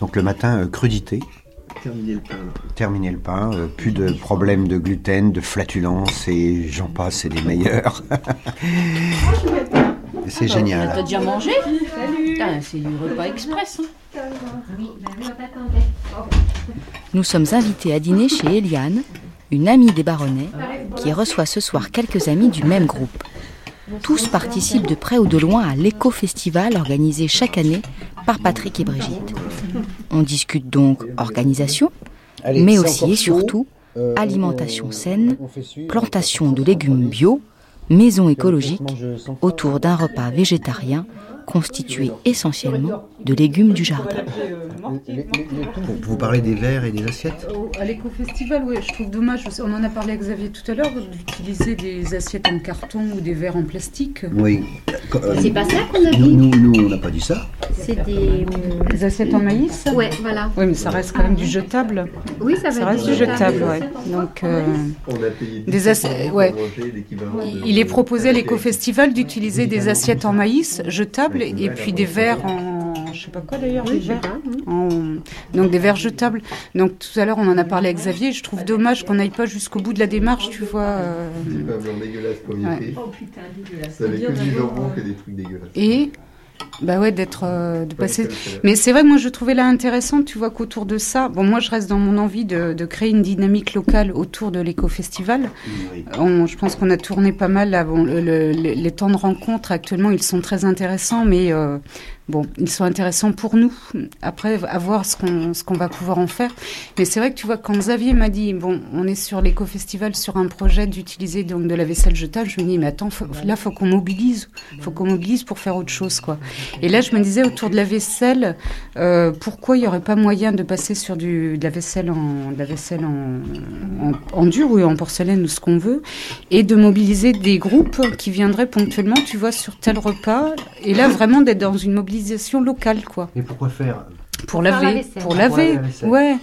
Donc le matin, euh, crudité. Terminer le pain. Terminer le pain, plus de problèmes de gluten, de flatulence, et j'en passe, c'est des meilleurs. [laughs] c'est génial. T'as déjà mangé C'est du repas express. Hein. Oui, bah nous sommes invités à dîner chez Eliane, une amie des Baronnets, qui reçoit ce soir quelques amis du même groupe. Tous participent de près ou de loin à l'éco-festival organisé chaque année par Patrick et Brigitte. On discute donc organisation, mais aussi et surtout euh, alimentation saine, plantation de légumes bio, Maison écologique autour d'un repas végétarien constitué essentiellement de légumes du jardin. Vous parlez des verres et des assiettes? À l'éco-festival, oui, je trouve dommage, on en a parlé avec Xavier tout à l'heure, d'utiliser des assiettes en carton ou des verres en plastique. Oui. C'est pas ça qu'on a dit nous, nous, on n'a pas dit ça. C'est des... Des assiettes en maïs Ouais, voilà. Oui, mais ça reste quand même du jetable. Oui, ça va Ça être reste du jetable, ouais. Donc, euh, des assiettes, ouais. Il est proposé à l'éco-festival d'utiliser des assiettes en maïs jetables et puis des verres en, je sais pas quoi d'ailleurs, des verres en- donc des verres jetables. Donc tout à l'heure on en a parlé avec Xavier. Je trouve dommage qu'on n'aille pas jusqu'au bout de la démarche, tu vois. euh, dégueulasse comme Ouais. Oh putain, dégueulasse. Ça avait que du jambon que des trucs dégueulasses. Et bah ouais, d'être, euh, de passer. Mais c'est vrai que moi je trouvais là intéressant, tu vois qu'autour de ça, bon moi je reste dans mon envie de, de créer une dynamique locale autour de l'éco-festival. On- je pense qu'on a tourné pas mal là. Bon, le- le- les, les temps de rencontre actuellement ils sont très intéressants, mais euh, bon ils sont intéressants pour nous. Après à voir ce qu'on va pouvoir en faire. Mais c'est vrai que tu vois quand Xavier m'a dit bon on est sur l'éco-festival sur un projet d'utiliser donc de la vaisselle jetable, je me dis mais attends là faut qu'on mobilise, faut qu'on mobilise pour faire autre chose quoi. Et là, je me disais autour de la vaisselle, euh, pourquoi il n'y aurait pas moyen de passer sur du, de la vaisselle en, de la vaisselle en, en dur ou en porcelaine ou ce qu'on veut, et de mobiliser des groupes qui viendraient ponctuellement, tu vois, sur tel repas, et là vraiment d'être dans une mobilisation locale, quoi. Et pourquoi faire? Pour la laver, pour laver, la ouais.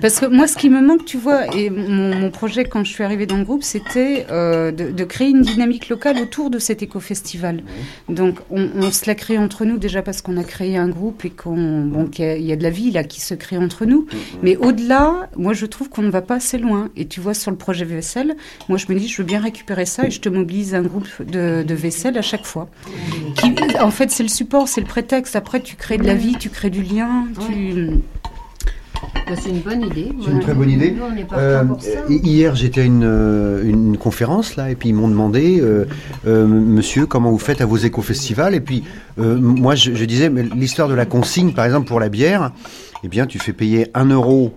Parce que moi, ce qui me manque, tu vois, et mon, mon projet quand je suis arrivée dans le groupe, c'était euh, de, de créer une dynamique locale autour de cet éco-festival. Donc, on, on se l'a créé entre nous déjà parce qu'on a créé un groupe et qu'on, bon, qu'il y, a- il y a de la vie là qui se crée entre nous. Mais au-delà, moi, je trouve qu'on ne va pas assez loin. Et tu vois, sur le projet vaisselle, moi, je me dis, je veux bien récupérer ça et je te mobilise un groupe de, de vaisselle à chaque fois. Qui, en fait, c'est le support, c'est le prétexte. Après, tu crées de la vie, tu crées du lien, tu. Bah, c'est une bonne idée. C'est une très bonne idée. Nous, on est partant Euh, pour ça. hi- hier, j'étais à une, euh, une conférence là, et puis ils m'ont demandé, euh, euh, Monsieur, comment vous faites à vos éco-festivals? Et puis moi, je, je disais, mais l'histoire de la consigne, par exemple pour la bière, eh bien, tu fais payer un euro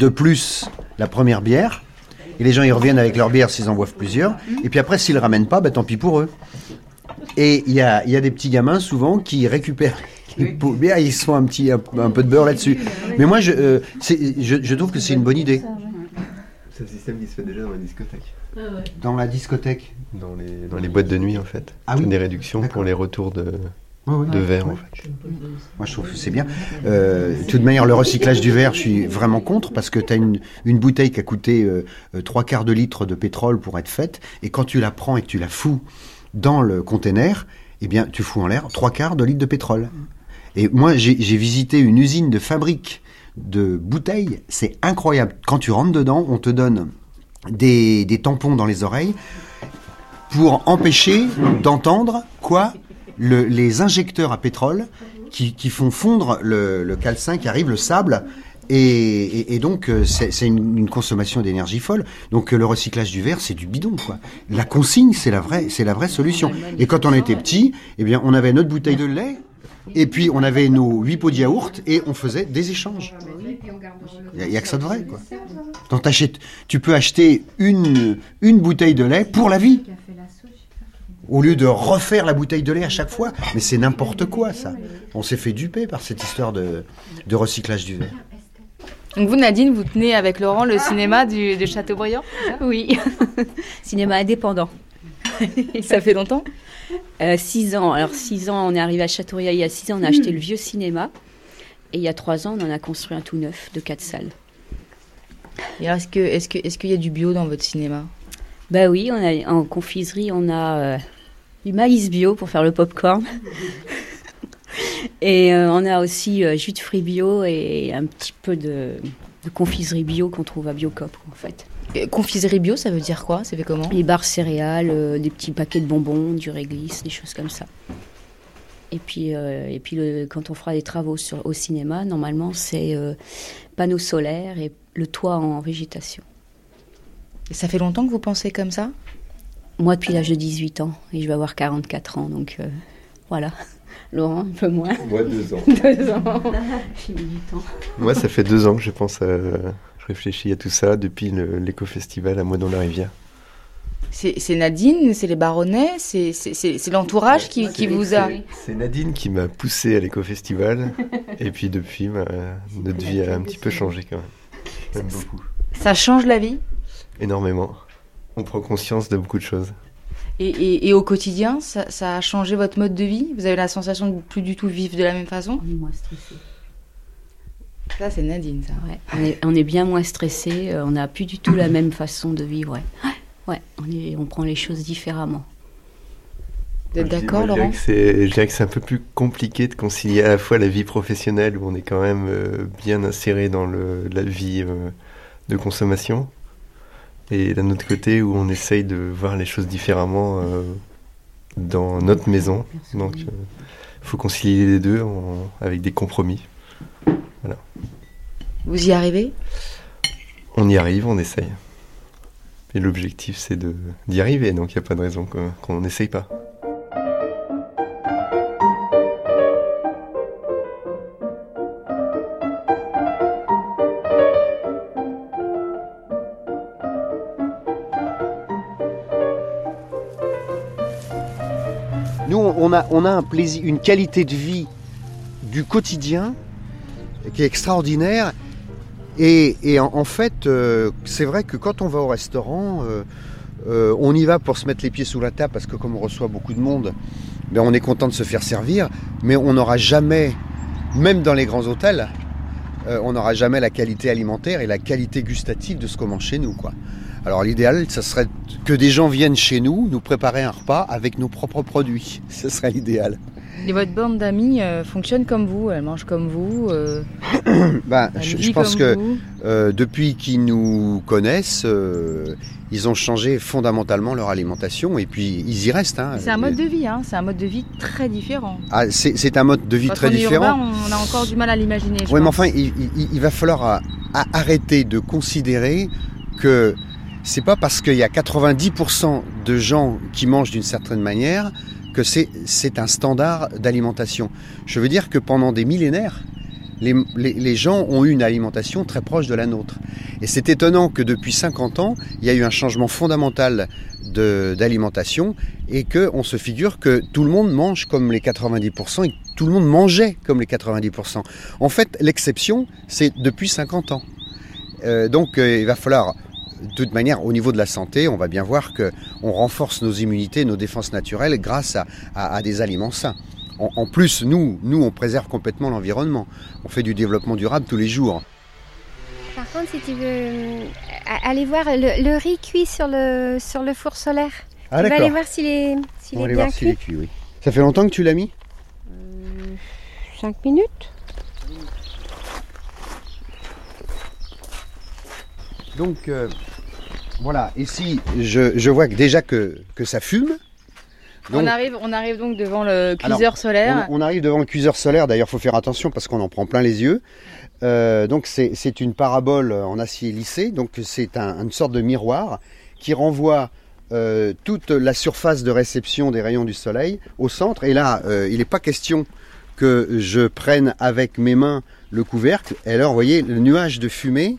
de plus la première bière, et les gens ils reviennent avec leur bière s'ils en boivent plusieurs, et puis après s'ils le ramènent pas, bah, tant pis pour eux. Et il y a, il y a des petits gamins souvent qui récupèrent de bière, ils se font un petit un, un peu de beurre là-dessus. Mais moi, je, euh, c'est- je, je trouve que c'est une bonne idée. C'est un système qui se fait déjà dans la discothèque. Dans la discothèque Dans les, dans les boîtes de nuit, en fait. Ah oui Des réductions pour les retours de, verre, en fait. Moi, je trouve que c'est bien. Euh, de toute manière, le recyclage du verre, je suis vraiment contre parce que tu as une, une bouteille qui a coûté euh, trois quarts de litre de pétrole pour être faite. Et quand tu la prends et que tu la fous dans le container, eh bien, tu fous en l'air trois quarts de litre de pétrole. Et moi, j'ai visité une usine de fabrique de bouteilles. C'est incroyable. Quand tu rentres dedans, on te donne des, des tampons dans les oreilles pour empêcher d'entendre quoi Le- les injecteurs à pétrole qui, qui font fondre le, le calcin qui arrive, le sable. Et, et- et donc, euh, c'est une consommation d'énergie folle. Donc, euh, le recyclage du verre, c'est du bidon, quoi. La consigne, c'est la vraie, c'est la vraie solution. Et quand on était petit, eh bien, on avait notre bouteille de lait, et puis on avait nos huit pots de yaourt, et on faisait des échanges. Il n'y a, que ça de vrai, quoi. Donc, t'achètes- tu peux acheter une, une bouteille de lait pour la vie. Au lieu de refaire la bouteille de lait à chaque fois. Mais c'est n'importe quoi, ça. On s'est fait duper par cette histoire de, de recyclage du verre. Donc vous, Nadine, vous tenez avec Laurent le cinéma du, de Châteaubriand Oui, [laughs] cinéma indépendant. Ça fait longtemps? Euh, Six ans. Alors six ans, on est arrivé à Châteaubriand il y a six ans, on a acheté le vieux cinéma. Et il y a trois ans, on en a construit un tout neuf de quatre salles. Et alors, est-ce que, est-ce que, est-ce qu'il y a du bio dans votre cinéma? Bah oui, on a, en confiserie, on a euh, du maïs bio pour faire le popcorn. et euh, on a aussi euh, jus de fruits bio et un petit peu de, de confiserie bio qu'on trouve à Biocop en fait. Confiserie bio, ça veut dire quoi? Ça fait comment? Les barres céréales, euh, des petits paquets de bonbons, du réglisse, des choses comme ça. Et puis, euh, et puis le- quand on fera des travaux sur, au cinéma, normalement, c'est euh, panneaux solaires et le toit en végétation. Et ça fait longtemps que vous pensez comme ça? Moi, depuis l'âge de 18 ans, et je vais avoir 44 ans, donc euh, voilà. [laughs] Laurent, un peu moins. Moi, deux ans. [laughs] Deux ans. [laughs] J'ai mis du temps. Moi, ça fait deux ans que je pense, à- je réfléchis à tout ça depuis l'éco-festival à Moi dans la rivière. C'est Nadine, c'est les baronnets, c'est l'entourage qui, qui vous a. C'est Nadine qui m'a poussé à l'éco-festival. [laughs] et puis depuis, ma- notre vie a un petit peu changé quand même. Beaucoup. Ça change la vie? Énormément. On prend conscience de beaucoup de choses. et, et- et au quotidien, ça, ça a changé votre mode de vie? Vous avez la sensation de plus du tout vivre de la même façon? Moins stressé. Ça, c'est Nadine, ça. Ouais, on, est, on est bien moins stressé, euh, on n'a plus du tout la [coughs] même façon de vivre. Ouais, ouais on, est, on prend les choses différemment. Vous êtes d'accord, Laurent Je dirais que c'est un peu plus compliqué de concilier à la fois la vie professionnelle où on est quand même euh, bien inséré dans le, la vie euh, de consommation et d'un autre côté où on essaye de voir les choses différemment euh, dans notre maison. Donc il faut concilier les deux en- avec des compromis. Voilà. Vous y arrivez? On y arrive, on essaye. Et l'objectif c'est d'y arriver, donc il n'y a pas de raison qu'on qu'on n'essaye pas. Nous, on a, on a un plaisir, une qualité de vie du quotidien qui est extraordinaire. Et, en, fait, euh, c'est vrai que quand on va au restaurant, euh, euh, on y va pour se mettre les pieds sous la table parce que comme on reçoit beaucoup de monde, ben on est content de se faire servir, mais on n'aura jamais, même dans les grands hôtels, on n'aura jamais la qualité alimentaire et la qualité gustative de ce qu'on mange chez nous. Quoi. Alors l'idéal, ça serait que des gens viennent chez nous, nous préparer un repas avec nos propres produits. [laughs] Ce serait l'idéal. Et votre bande d'amis euh, fonctionne comme vous, elle mange comme vous euh, [coughs] Ben, elle je, pense que euh, depuis qu'ils nous connaissent, ils ont changé fondamentalement leur alimentation et puis ils y restent. hein. C'est un mode de vie, hein, c'est un mode de vie très différent. Ah, c'est un mode de vie Quand très on différent. urbain, on a encore du mal à l'imaginer. Oui, mais enfin, il, il- il va falloir à- à arrêter de considérer que c'est pas parce qu'il y a 90% de gens qui mangent d'une certaine manière c'est un standard d'alimentation. Je veux dire que pendant des millénaires, les, gens ont eu une alimentation très proche de la nôtre. Et c'est étonnant que depuis 50 ans, il y a eu un changement fondamental d'alimentation et qu'on se figure que tout le monde mange comme les 90% et tout le monde mangeait comme les 90%. En fait, l'exception, c'est depuis 50 ans. Euh, donc, euh, il va falloir, de toute manière, au niveau de la santé, on va bien voir que on renforce nos immunités, nos défenses naturelles grâce à, à- à des aliments sains. En, en plus, nous, nous, on préserve complètement l'environnement. On fait du développement durable tous les jours. Par contre, si tu veux euh, aller voir le, le riz cuit sur le, sur le four solaire, Ah, tu vas aller voir s'il est, s'il On va est aller bien voir s'il est cuit. cuit, oui. Ça fait longtemps que tu l'as mis? 5 minutes Donc, euh, voilà. Ici, je, je vois que déjà que, que ça fume. on, arrive, on arrive donc devant le Alors, cuiseur solaire. On, on arrive devant le cuiseur solaire, d'ailleurs il faut faire attention parce qu'on en prend plein les yeux. Euh, donc c'est c'est une parabole en acier lissé, donc c'est un- une sorte de miroir qui renvoie euh, toute la surface de réception des rayons du soleil au centre. Et là, euh, il n'est pas question que je prenne avec mes mains le couvercle. Et alors, vous voyez le nuage de fumée,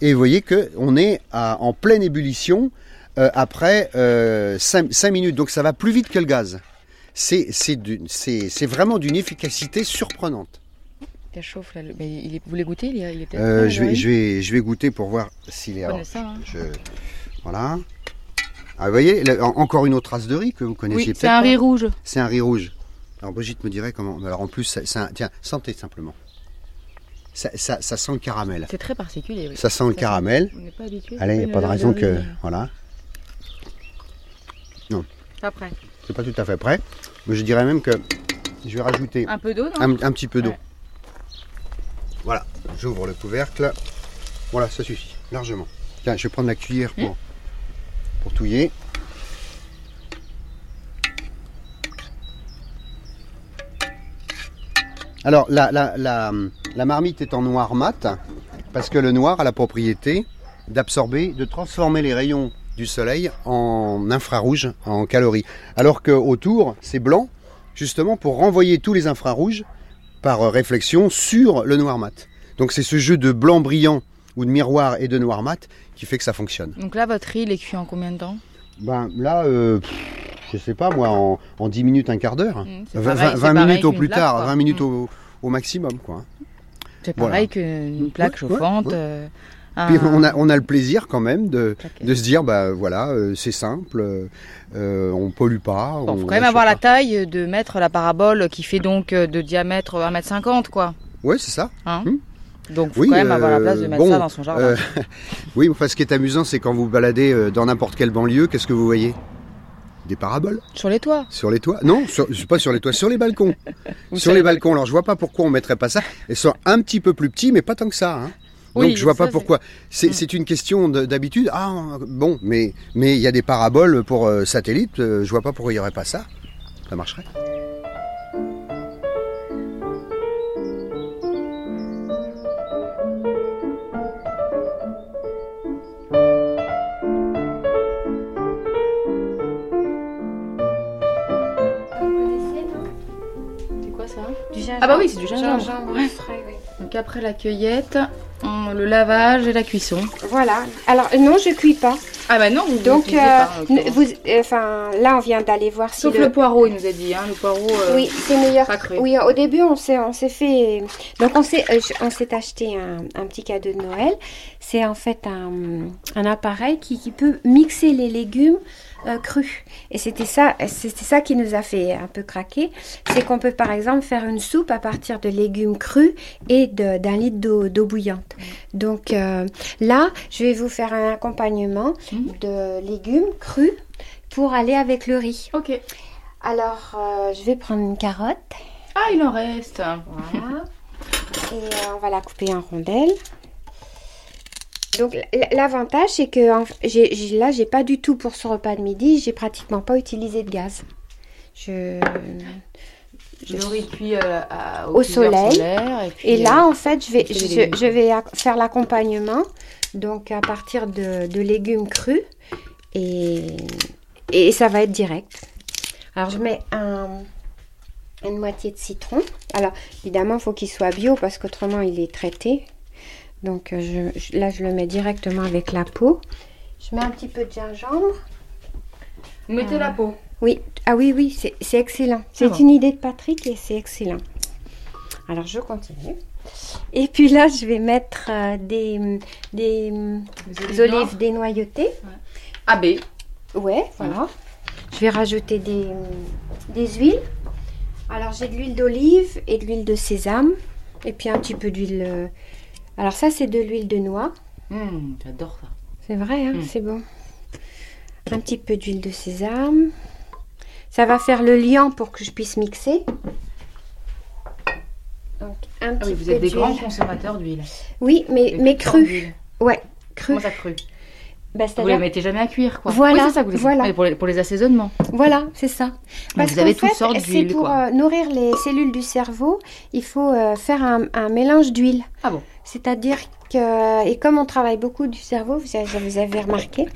et vous voyez qu'on est à- en pleine ébullition euh, après 5 minutes. Donc ça va plus vite que le gaz. C'est c'est d'une- c'est- c'est vraiment d'une efficacité surprenante. Ça chauffe là. le- mais il est- vous voulez goûter Il est, il est peut-être Euh, prêt, je, vais, Laurie je, vais, je vais goûter pour voir s'il est. Alors, ça, hein. je- voilà. Ah, vous voyez, là, encore une autre trace de riz que vous connaissiez Oui, peut-être. c'est un pas. riz rouge. C'est un riz rouge. Alors Brigitte me dirait comment. Alors en plus, ça- c'est un- tiens, sentez simplement. Ça, ça- ça sent le caramel. C'est très particulier. oui. Ça sent le caramel. On n'est pas habitué. Allez, il n'y a pas de raison que. Voilà. Non, Pas prêt. c'est pas tout à fait prêt. Mais je dirais même que je vais rajouter Un peu d'eau, non un, un petit peu d'eau. Ouais. Voilà, j'ouvre le couvercle. Voilà, ça suffit, largement. Tiens, je vais prendre la cuillère pour, pour touiller. Alors, la, la, la, la marmite est en noir mat, parce que le noir a la propriété d'absorber, de transformer les rayons du soleil en infrarouge, en calories. Alors qu'autour, c'est blanc, justement pour renvoyer tous les infrarouges par euh, réflexion sur le noir mat. Donc c'est ce jeu de blanc brillant ou de miroir et de noir mat qui fait que ça fonctionne. Donc là, votre riz, il est cuit en combien de temps? Ben là, euh, je sais pas moi, en, en 10 minutes, un quart d'heure. Mmh, c'est 20, pareil- c'est 20 pareil minutes au plus plaque, tard, quoi. 20 minutes Mmh. au, au maximum. quoi. C'est Voilà. pareil qu'une plaque Ouais, chauffante. ouais. euh, Puis on a, on a le plaisir quand même de, se dire, bah voilà, euh, c'est simple, euh, on pollue pas. Bon, on faut quand même avoir pas. la taille de mettre la parabole qui fait donc euh, de diamètre 1m50 quoi. Ouais, c'est ça. Hein Hmm. Donc faut Oui, quand même avoir la place de mettre bon, ça dans son jardin. [laughs] oui, enfin, ce qui est amusant, c'est quand vous baladez dans n'importe quelle banlieue, qu'est-ce que vous voyez? Des paraboles Sur les toits. sur les toits Non, sur, pas sur les toits, sur les balcons. [laughs] Sur les balcons. Alors je vois pas pourquoi on mettrait pas ça. Elles sont un petit peu plus petits, mais pas tant que ça. hein. Donc Oui, je vois ça, pas pourquoi. C'est Mm. une question de- d'habitude. Ah bon, mais mais il y a des paraboles pour euh, satellites. euh, je vois pas pourquoi il y aurait pas ça. Ça marcherait. Gingembre. Ah bah oui, c'est du gingembre. Gingembre Ouais. frais, oui. Donc après la cueillette, on- le lavage et la cuisson. Voilà. Alors non, je cuis pas. Ah bah non, vous Donc, euh, pas, vous, enfin, là, on vient d'aller voir si Sauf le... poireau, il nous a dit, hein, le poireau. euh, Oui, c'est meilleur. pas cru. Oui, au début, on s'est, on s'est fait. Donc, on s'est, euh, on s'est acheté un, un petit cadeau de Noël. C'est en fait un, un appareil qui, qui peut mixer les légumes euh, crus. Et c'était ça, c'était ça qui nous a fait un peu craquer. C'est qu'on peut, par exemple, faire une soupe à partir de légumes crus et de- d'un litre d'eau, d'eau bouillante. Donc, euh, là, je vais vous faire un accompagnement Mhm. de légumes crus pour aller avec le riz. Ok. Alors, euh, je vais prendre une carotte. Ah, il en reste. Voilà. Et euh, on va la couper en rondelles. Donc l'avantage c'est que en- j'ai, j'ai- là j'ai pas du tout pour ce repas de midi, j'ai pratiquement pas utilisé de gaz. Je Je l'aurais cuit euh, à- Au soleil. solaire, et, puis, et là euh, en fait je vais je, vais faire l'accompagnement donc à partir de, de légumes crus et, et ça va être direct. Alors je mets un, une moitié de citron. Alors évidemment il faut qu'il soit bio parce qu'autrement il est traité. Donc euh, je- je- là je le mets directement avec la peau. Je mets un petit peu de gingembre. Vous mettez la peau. Oui, ah oui, oui, c'est excellent. C'est bon. une idée de Patrick et c'est excellent. Alors je continue. Et puis là, je vais mettre euh, des, des, Des olives dénoyautées. AB. Ouais, voilà. Je vais rajouter des, des huiles. Alors j'ai de l'huile d'olive et de l'huile de sésame. Et puis un petit peu d'huile. euh, Alors ça, c'est de l'huile de noix. Hum, J'adore ça. C'est vrai, hein, Mm. c'est bon. Un petit peu d'huile de sésame. Ça va faire le liant pour que je puisse mixer. Donc, un Ah oui, vous peu êtes des grands consommateurs d'huile. Oui, mais, mais cru. Ouais, cru. Comment ça cru Bah, Vous c'est-à-dire- les mettez jamais à cuire, quoi. Voilà, Oui, ça vous dire. voilà. Ah, Pour les, pour les assaisonnements. Voilà, c'est ça. Parce vous avez toutes fait, sortes c'est d'huiles, pour quoi. euh, nourrir les cellules du cerveau, il faut euh, faire un, un mélange d'huile. Ah bon C'est-à-dire que, et comme on travaille beaucoup du cerveau, vous avez, vous avez remarqué,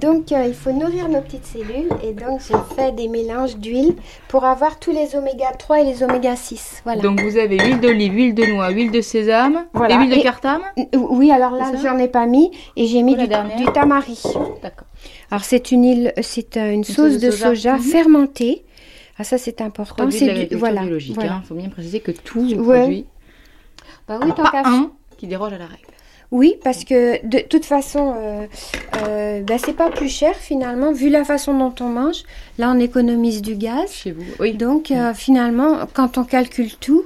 donc euh, il faut nourrir nos petites cellules et donc je fais des mélanges d'huile pour avoir tous les oméga 3 et les oméga 6. Voilà. Donc vous avez huile d'olive, huile de noix, huile de sésame Voilà. et huile de cartame Oui, alors là, j'en ai pas mis et j'ai mis du, tamari. D'accord. Alors c'est une c'est euh, une, sauce, sauce de de soja. soja, Mhm. fermentée. Ah ça c'est important. Produit C'est du voilà. biologique. voilà. Il faut bien préciser que tous vos Ouais. produits, Bah oui, tant qu'à un qui déroge à la règle. Oui, parce que de toute façon, euh, euh, bah, c'est pas plus cher finalement, vu la façon dont on mange. Là, on économise du gaz. Chez vous, oui. Donc, euh, finalement, quand on calcule tout,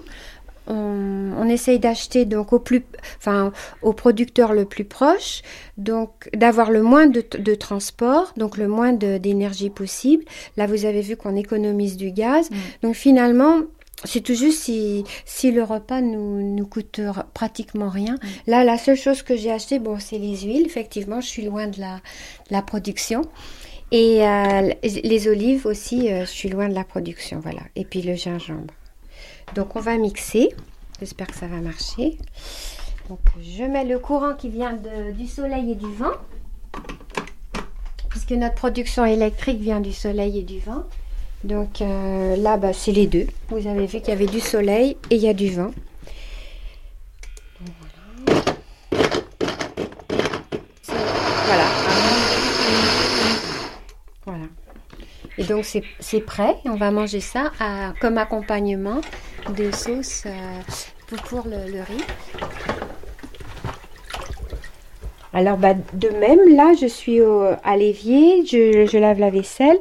on, on essaye d'acheter donc au plus, enfin, au producteur le plus proche, donc d'avoir le moins de, de transport, donc le moins d'énergie possible. Là, vous avez vu qu'on économise du gaz. Mm. Donc, finalement, c'est tout juste si, si le repas nous, nous coûte pratiquement rien. Là, la seule chose que j'ai acheté, bon, c'est les huiles. Effectivement, je suis loin de la, de la production. Et euh, les olives aussi, euh, je suis loin de la production, voilà. Et puis le gingembre. Donc on va mixer. J'espère que ça va marcher. Donc je mets le courant qui vient de- du soleil et du vent. Puisque notre production électrique vient du soleil et du vent. Donc euh, là, bah, c'est les deux. Vous avez vu qu'il y avait du soleil et il y a du. Donc, Voilà. Voilà. donc c'est prêt. On va manger ça comme accompagnement de sauce euh, pour, pour le, le riz. Alors bah, de même, là, je suis au- à l'évier, je, je lave la vaisselle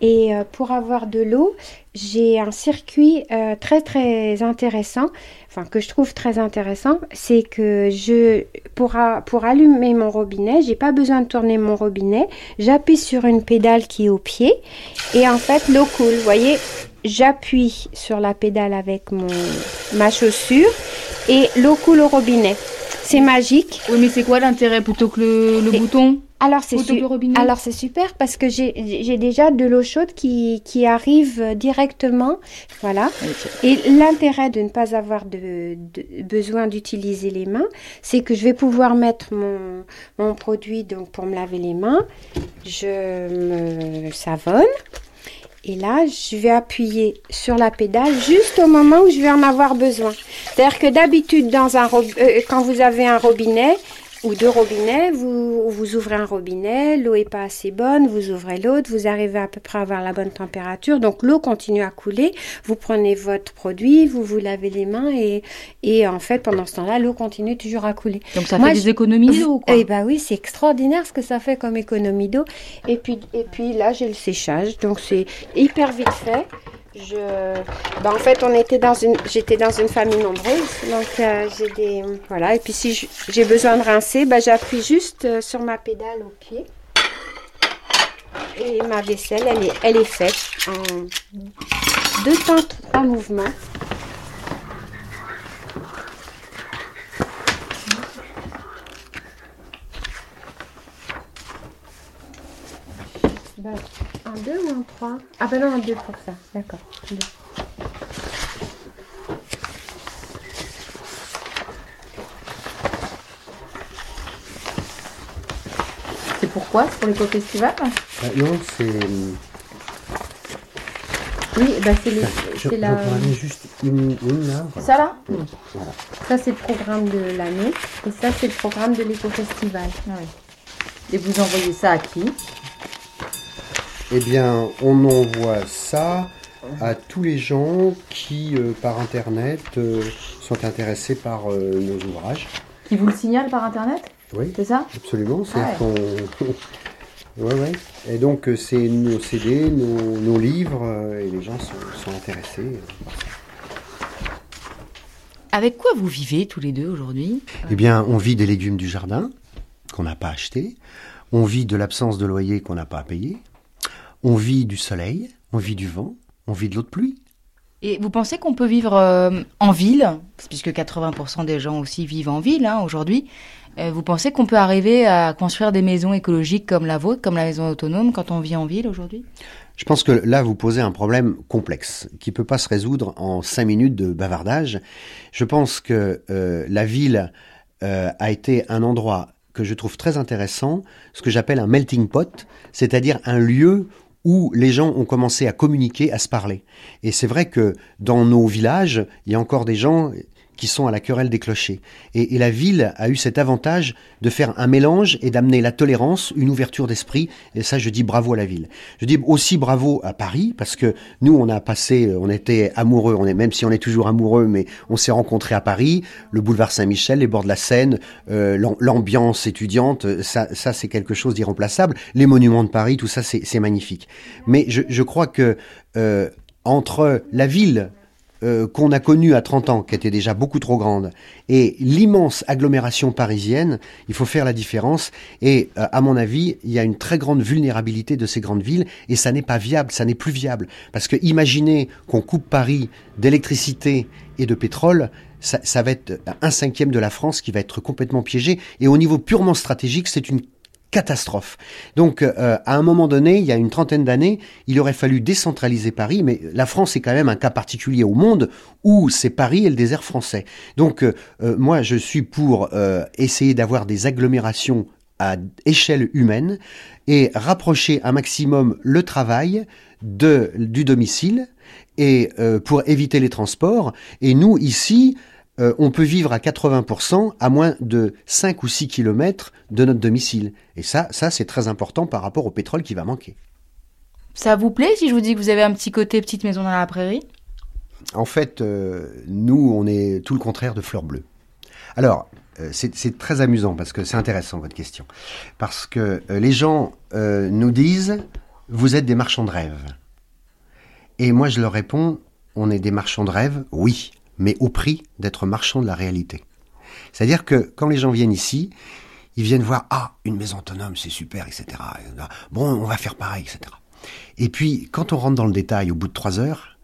et euh, pour avoir de l'eau, j'ai un circuit euh, très très intéressant, enfin que je trouve très intéressant, c'est que je pour, pour allumer mon robinet, j'ai pas besoin de tourner mon robinet, j'appuie sur une pédale qui est au pied et en fait l'eau coule. Vous voyez, j'appuie sur la pédale avec mon ma chaussure et l'eau coule au robinet. C'est magique. Oui, mais c'est quoi l'intérêt plutôt que le, le bouton? Alors c'est su- alors c'est super parce que j'ai j'ai déjà de l'eau chaude qui, qui arrive directement, voilà. Et l'intérêt de ne pas avoir de, de- besoin d'utiliser les mains, c'est que je vais pouvoir mettre mon, mon produit donc pour me laver les mains. Je me savonne. Et là, je vais appuyer sur la pédale juste au moment où je vais en avoir besoin. C'est-à-dire que d'habitude, dans un euh, quand vous avez un robinet ou deux robinets, vous, vous ouvrez un robinet, l'eau est pas assez bonne, vous ouvrez l'autre, vous arrivez à peu près à avoir la bonne température, donc l'eau continue à couler. Vous prenez votre produit, vous vous lavez les mains et, et en fait, pendant ce temps-là, l'eau continue toujours à couler. Donc ça Moi, fait des je- économies d'eau, quoi. Eh ben oui, c'est extraordinaire ce que ça fait comme économie d'eau. Et puis, et puis là, j'ai le séchage, donc c'est hyper vite fait. Ben, en fait, on était dans une, j'étais dans une famille nombreuse, donc euh, j'ai des, voilà. Et puis si j'ai besoin de rincer, ben, j'appuie juste euh, sur ma pédale au pied. Et ma vaisselle, elle est, elle est faite en deux temps, trois mouvements. Ben, un 2 ou un 3 Ah ben non, un 2 pour ça. D'accord. C'est pourquoi C'est pour l'éco-festival? Ah, non, c'est. Oui, ben c'est les- Je, c'est je la... prends juste une, une là. Ça là? Voilà. Ça c'est le programme de l'année et ça c'est le programme de l'éco-festival. Et vous envoyez ça à qui? Eh bien, on envoie ça à tous les gens qui, euh, par Internet, euh, sont intéressés par euh, nos ouvrages. Qui vous le signale par internet? Oui, C'est ça? absolument. C'est Ah qu'on... [laughs] ouais, ouais. Et donc, c'est nos CD, nos, nos livres, et les gens sont, sont intéressés. par ça. Avec quoi vous vivez tous les deux aujourd'hui? Eh bien, on vit des légumes du jardin qu'on n'a pas achetés. On vit de l'absence de loyer qu'on n'a pas à payer. On vit du soleil, on vit du vent, on vit de l'eau de pluie. Et vous pensez qu'on peut vivre euh, en ville, puisque 80% des gens aussi vivent en ville hein, aujourd'hui euh, Vous pensez qu'on peut arriver à construire des maisons écologiques comme la vôtre, comme la maison autonome, quand on vit en ville aujourd'hui? Je pense que là, vous posez un problème complexe qui peut pas se résoudre en cinq minutes de bavardage. Je pense que euh, la ville a été un endroit que je trouve très intéressant, ce que j'appelle un melting pot, c'est-à-dire un lieu où les gens ont commencé à communiquer, à se parler. Et c'est vrai que dans nos villages, il y a encore des gens qui sont à la querelle des clochers. Et, la ville a eu cet avantage de faire un mélange et d'amener la tolérance, une ouverture d'esprit. Et ça, je dis bravo à la ville. Je dis aussi bravo à Paris parce que nous, on a passé, on était amoureux. On est même si on est toujours amoureux, mais on s'est rencontrés à Paris, le boulevard Saint-Michel, les bords de la Seine, euh, l'am- l'ambiance étudiante. Ça, ça c'est quelque chose d'irremplaçable. Les monuments de Paris, tout ça, c'est magnifique. Mais je, crois que euh, entre la ville euh, qu'on a connue à 30 ans, qui était déjà beaucoup trop grande, et l'immense agglomération parisienne, il faut faire la différence. Et euh, à mon avis, il y a une très grande vulnérabilité de ces grandes villes, et ça n'est pas viable, ça n'est plus viable. Parce que imaginez qu'on coupe Paris d'électricité et de pétrole, ça, ça va être un cinquième de la France qui va être complètement piégé. Et au niveau purement stratégique, c'est une catastrophe. Donc, euh, à un moment donné, il y a une trentaine d'années, il aurait fallu décentraliser Paris, mais la France est quand même un cas particulier au monde où c'est Paris et le désert français. Donc, euh, euh, moi, je suis pour euh, essayer d'avoir des agglomérations à échelle humaine et rapprocher un maximum le travail de, du domicile et euh, pour éviter les transports. Et nous, ici, euh, on peut vivre à 80% à moins de 5 ou 6 kilomètres de notre domicile. Et ça, ça c'est très important par rapport au pétrole qui va manquer. Ça vous plaît si je vous dis que vous avez un petit côté petite maison dans la prairie? En fait, euh, nous, on est tout le contraire de Fleur Bleue. Alors, euh, c'est très amusant parce que c'est intéressant votre question. Parce que les gens nous disent, vous êtes des marchands de rêve. Et moi, je leur réponds, on est des marchands de rêve, oui, mais au prix d'être marchands de la réalité. C'est-à-dire que quand les gens viennent ici, ils viennent voir, ah, une maison autonome, c'est super, etc. Bon, on va faire pareil, etc. Et puis, quand on rentre dans le détail au bout de trois heures,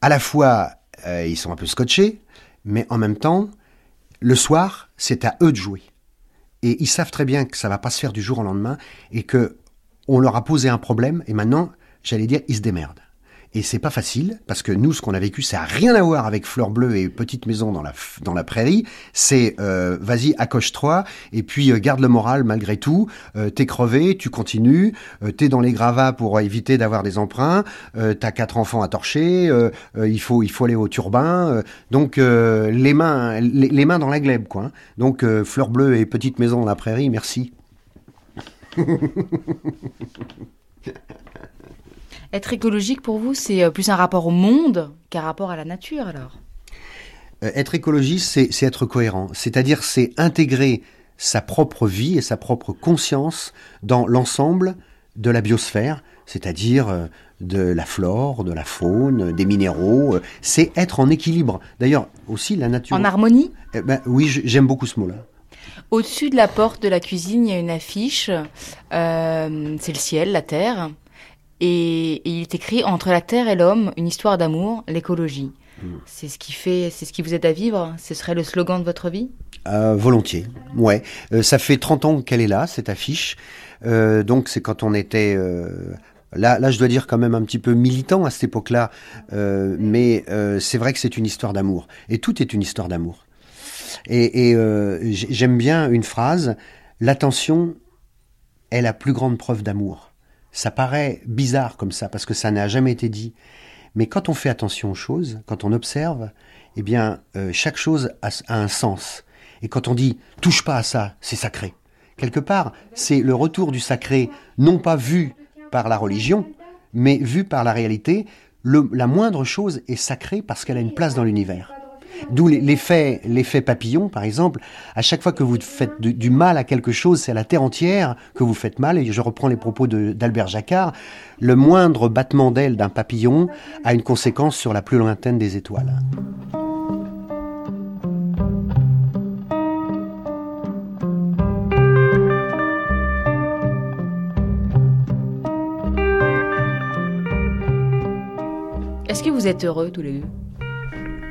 à la fois, euh, ils sont un peu scotchés, mais en même temps, le soir, c'est à eux de jouer. Et ils savent très bien que ça va pas se faire du jour au lendemain et que on leur a posé un problème et maintenant, j'allais dire, ils se démerdent. Et c'est pas facile, parce que nous, ce qu'on a vécu, ça a rien à voir avec Fleur Bleue et Petite Maison dans la, dans la prairie. C'est, euh, vas-y, accroche-toi, et puis euh, garde le moral malgré tout. Euh, t'es crevé, tu continues, t'es dans les gravats pour éviter d'avoir des emprunts, t'as quatre enfants à torcher, il, faut, il faut aller au turbin. donc, les, mains, les, les, mains dans la glèbe, quoi. Hein. Donc, Fleur Bleue et Petite Maison dans la prairie, merci. [laughs] Être écologique pour vous, c'est euh, plus un rapport au monde qu'un rapport à la nature alors? Euh, Être écologiste, c'est être cohérent. C'est-à-dire, c'est intégrer sa propre vie et sa propre conscience dans l'ensemble de la biosphère, c'est-à-dire euh, de la flore, de la faune, des minéraux. C'est être en équilibre. D'ailleurs, aussi la nature. En harmonie? Eh ben, Oui, j'aime beaucoup ce mot-là. Au-dessus de la porte de la cuisine, il y a une affiche. c'est le ciel, la terre. Et, il est écrit Entre la terre et l'homme, une histoire d'amour, l'écologie. Hmm. C'est ce qui fait, c'est ce qui vous aide à vivre. Ce serait le slogan de votre vie? Euh, Volontiers, ouais. Euh, ça fait 30 ans qu'elle est là, cette affiche. Euh, donc c'est quand on était Là, là, je dois dire quand même un petit peu militant à cette époque-là, mais c'est vrai que c'est une histoire d'amour. Et tout est une histoire d'amour. Et, et j'aime bien une phrase, l'attention est la plus grande preuve d'amour. Ça paraît bizarre comme ça, parce que ça n'a jamais été dit. Mais quand on fait attention aux choses, quand on observe, eh bien, euh, chaque chose a, un sens. Et quand on dit touche pas à ça, c'est sacré. Quelque part, c'est le retour du sacré, non pas vu par la religion, mais vu par la réalité. la moindre chose est sacrée parce qu'elle a une place dans l'univers. D'où l'effet, papillon, par exemple. À chaque fois que vous faites du mal à quelque chose, c'est à la terre entière que vous faites mal. Et je reprends les propos d'Albert Jacquard. Le moindre battement d'aile d'un papillon a une conséquence sur la plus lointaine des étoiles. Est-ce que vous êtes heureux tous les deux?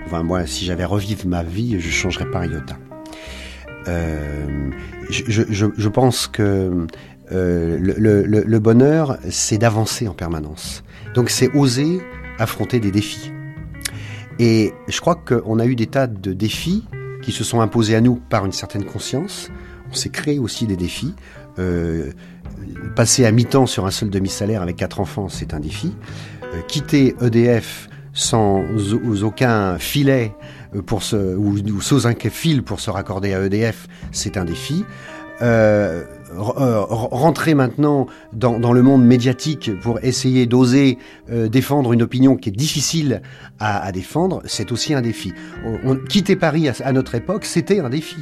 Enfin, moi, si j'avais revivre ma vie, je changerais pas iota. Euh, je, pense que euh, le, bonheur, c'est d'avancer en permanence. Donc, c'est oser affronter des défis. Et je crois qu'on a eu des tas de défis qui se sont imposés à nous par une certaine conscience. On s'est créé aussi des défis. Euh, passer à mi-temps sur un seul demi-salaire avec quatre enfants, c'est un défi. Quitter EDF sans aucun filet pour se, ou, ou sans un fil pour se raccorder à EDF, c'est un défi. Euh, euh rentrer maintenant dans, dans, le monde médiatique pour essayer d'oser euh, défendre une opinion qui est difficile à, à défendre, c'est aussi un défi. On, quitter Paris à, notre époque, c'était un défi.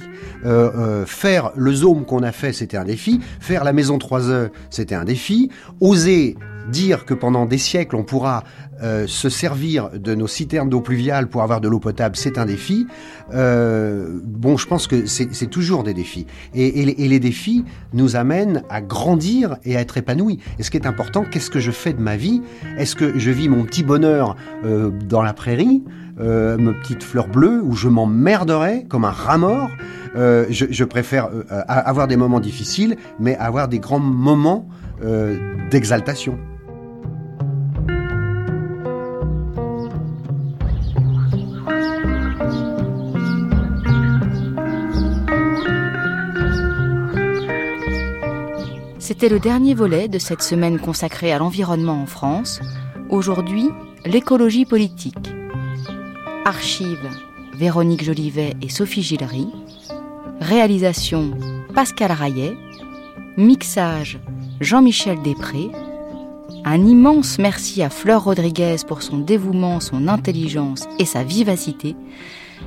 Euh, euh, faire le zoom qu'on a fait, c'était un défi. Faire la maison 3 heures, c'était un défi. Oser dire que pendant des siècles on pourra euh, se servir de nos citernes d'eau pluviale pour avoir de l'eau potable, c'est un défi. Euh, bon, je pense que c'est toujours des défis. Et, et, les, défis nous amènent à grandir et à être épanouis. Et ce qui est important, qu'est-ce que je fais de ma vie? Est-ce que je vis mon petit bonheur euh, dans la prairie euh, mes petites fleurs bleues où je m'emmerderai comme un rat mort? Euh, je, je, préfère euh, avoir des moments difficiles, mais avoir des grands moments d'exaltation. C'était le dernier volet de cette semaine consacrée à l'environnement en France. Aujourd'hui, l'écologie politique. Archives Véronique Jolivet et Sophie Gillery. Réalisation Pascal Rayet. Mixage Jean-Michel Després. Un immense merci à Fleur Rodriguez pour son dévouement, son intelligence et sa vivacité.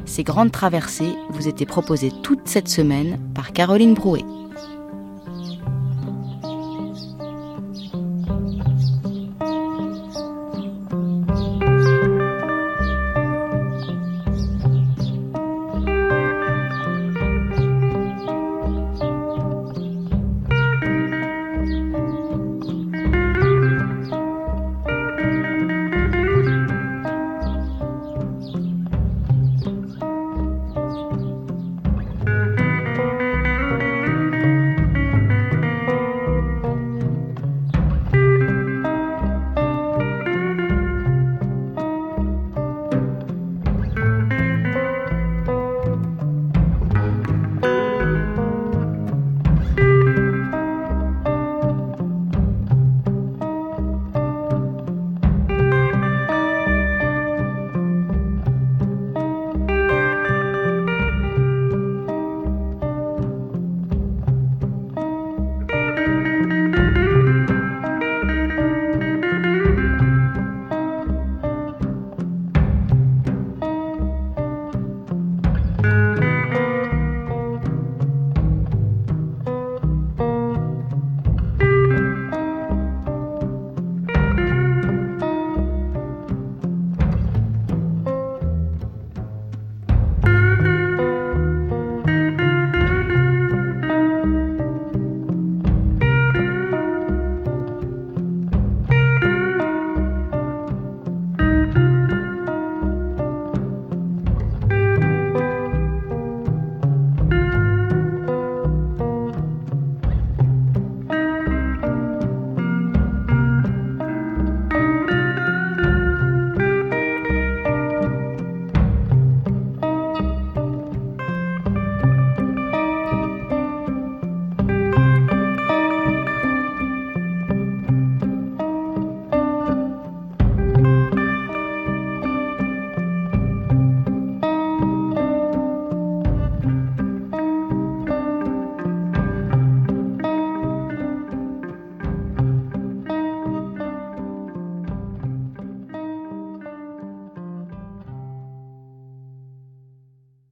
Ces grandes traversées vous étaient proposées toute cette semaine par Caroline Brouet.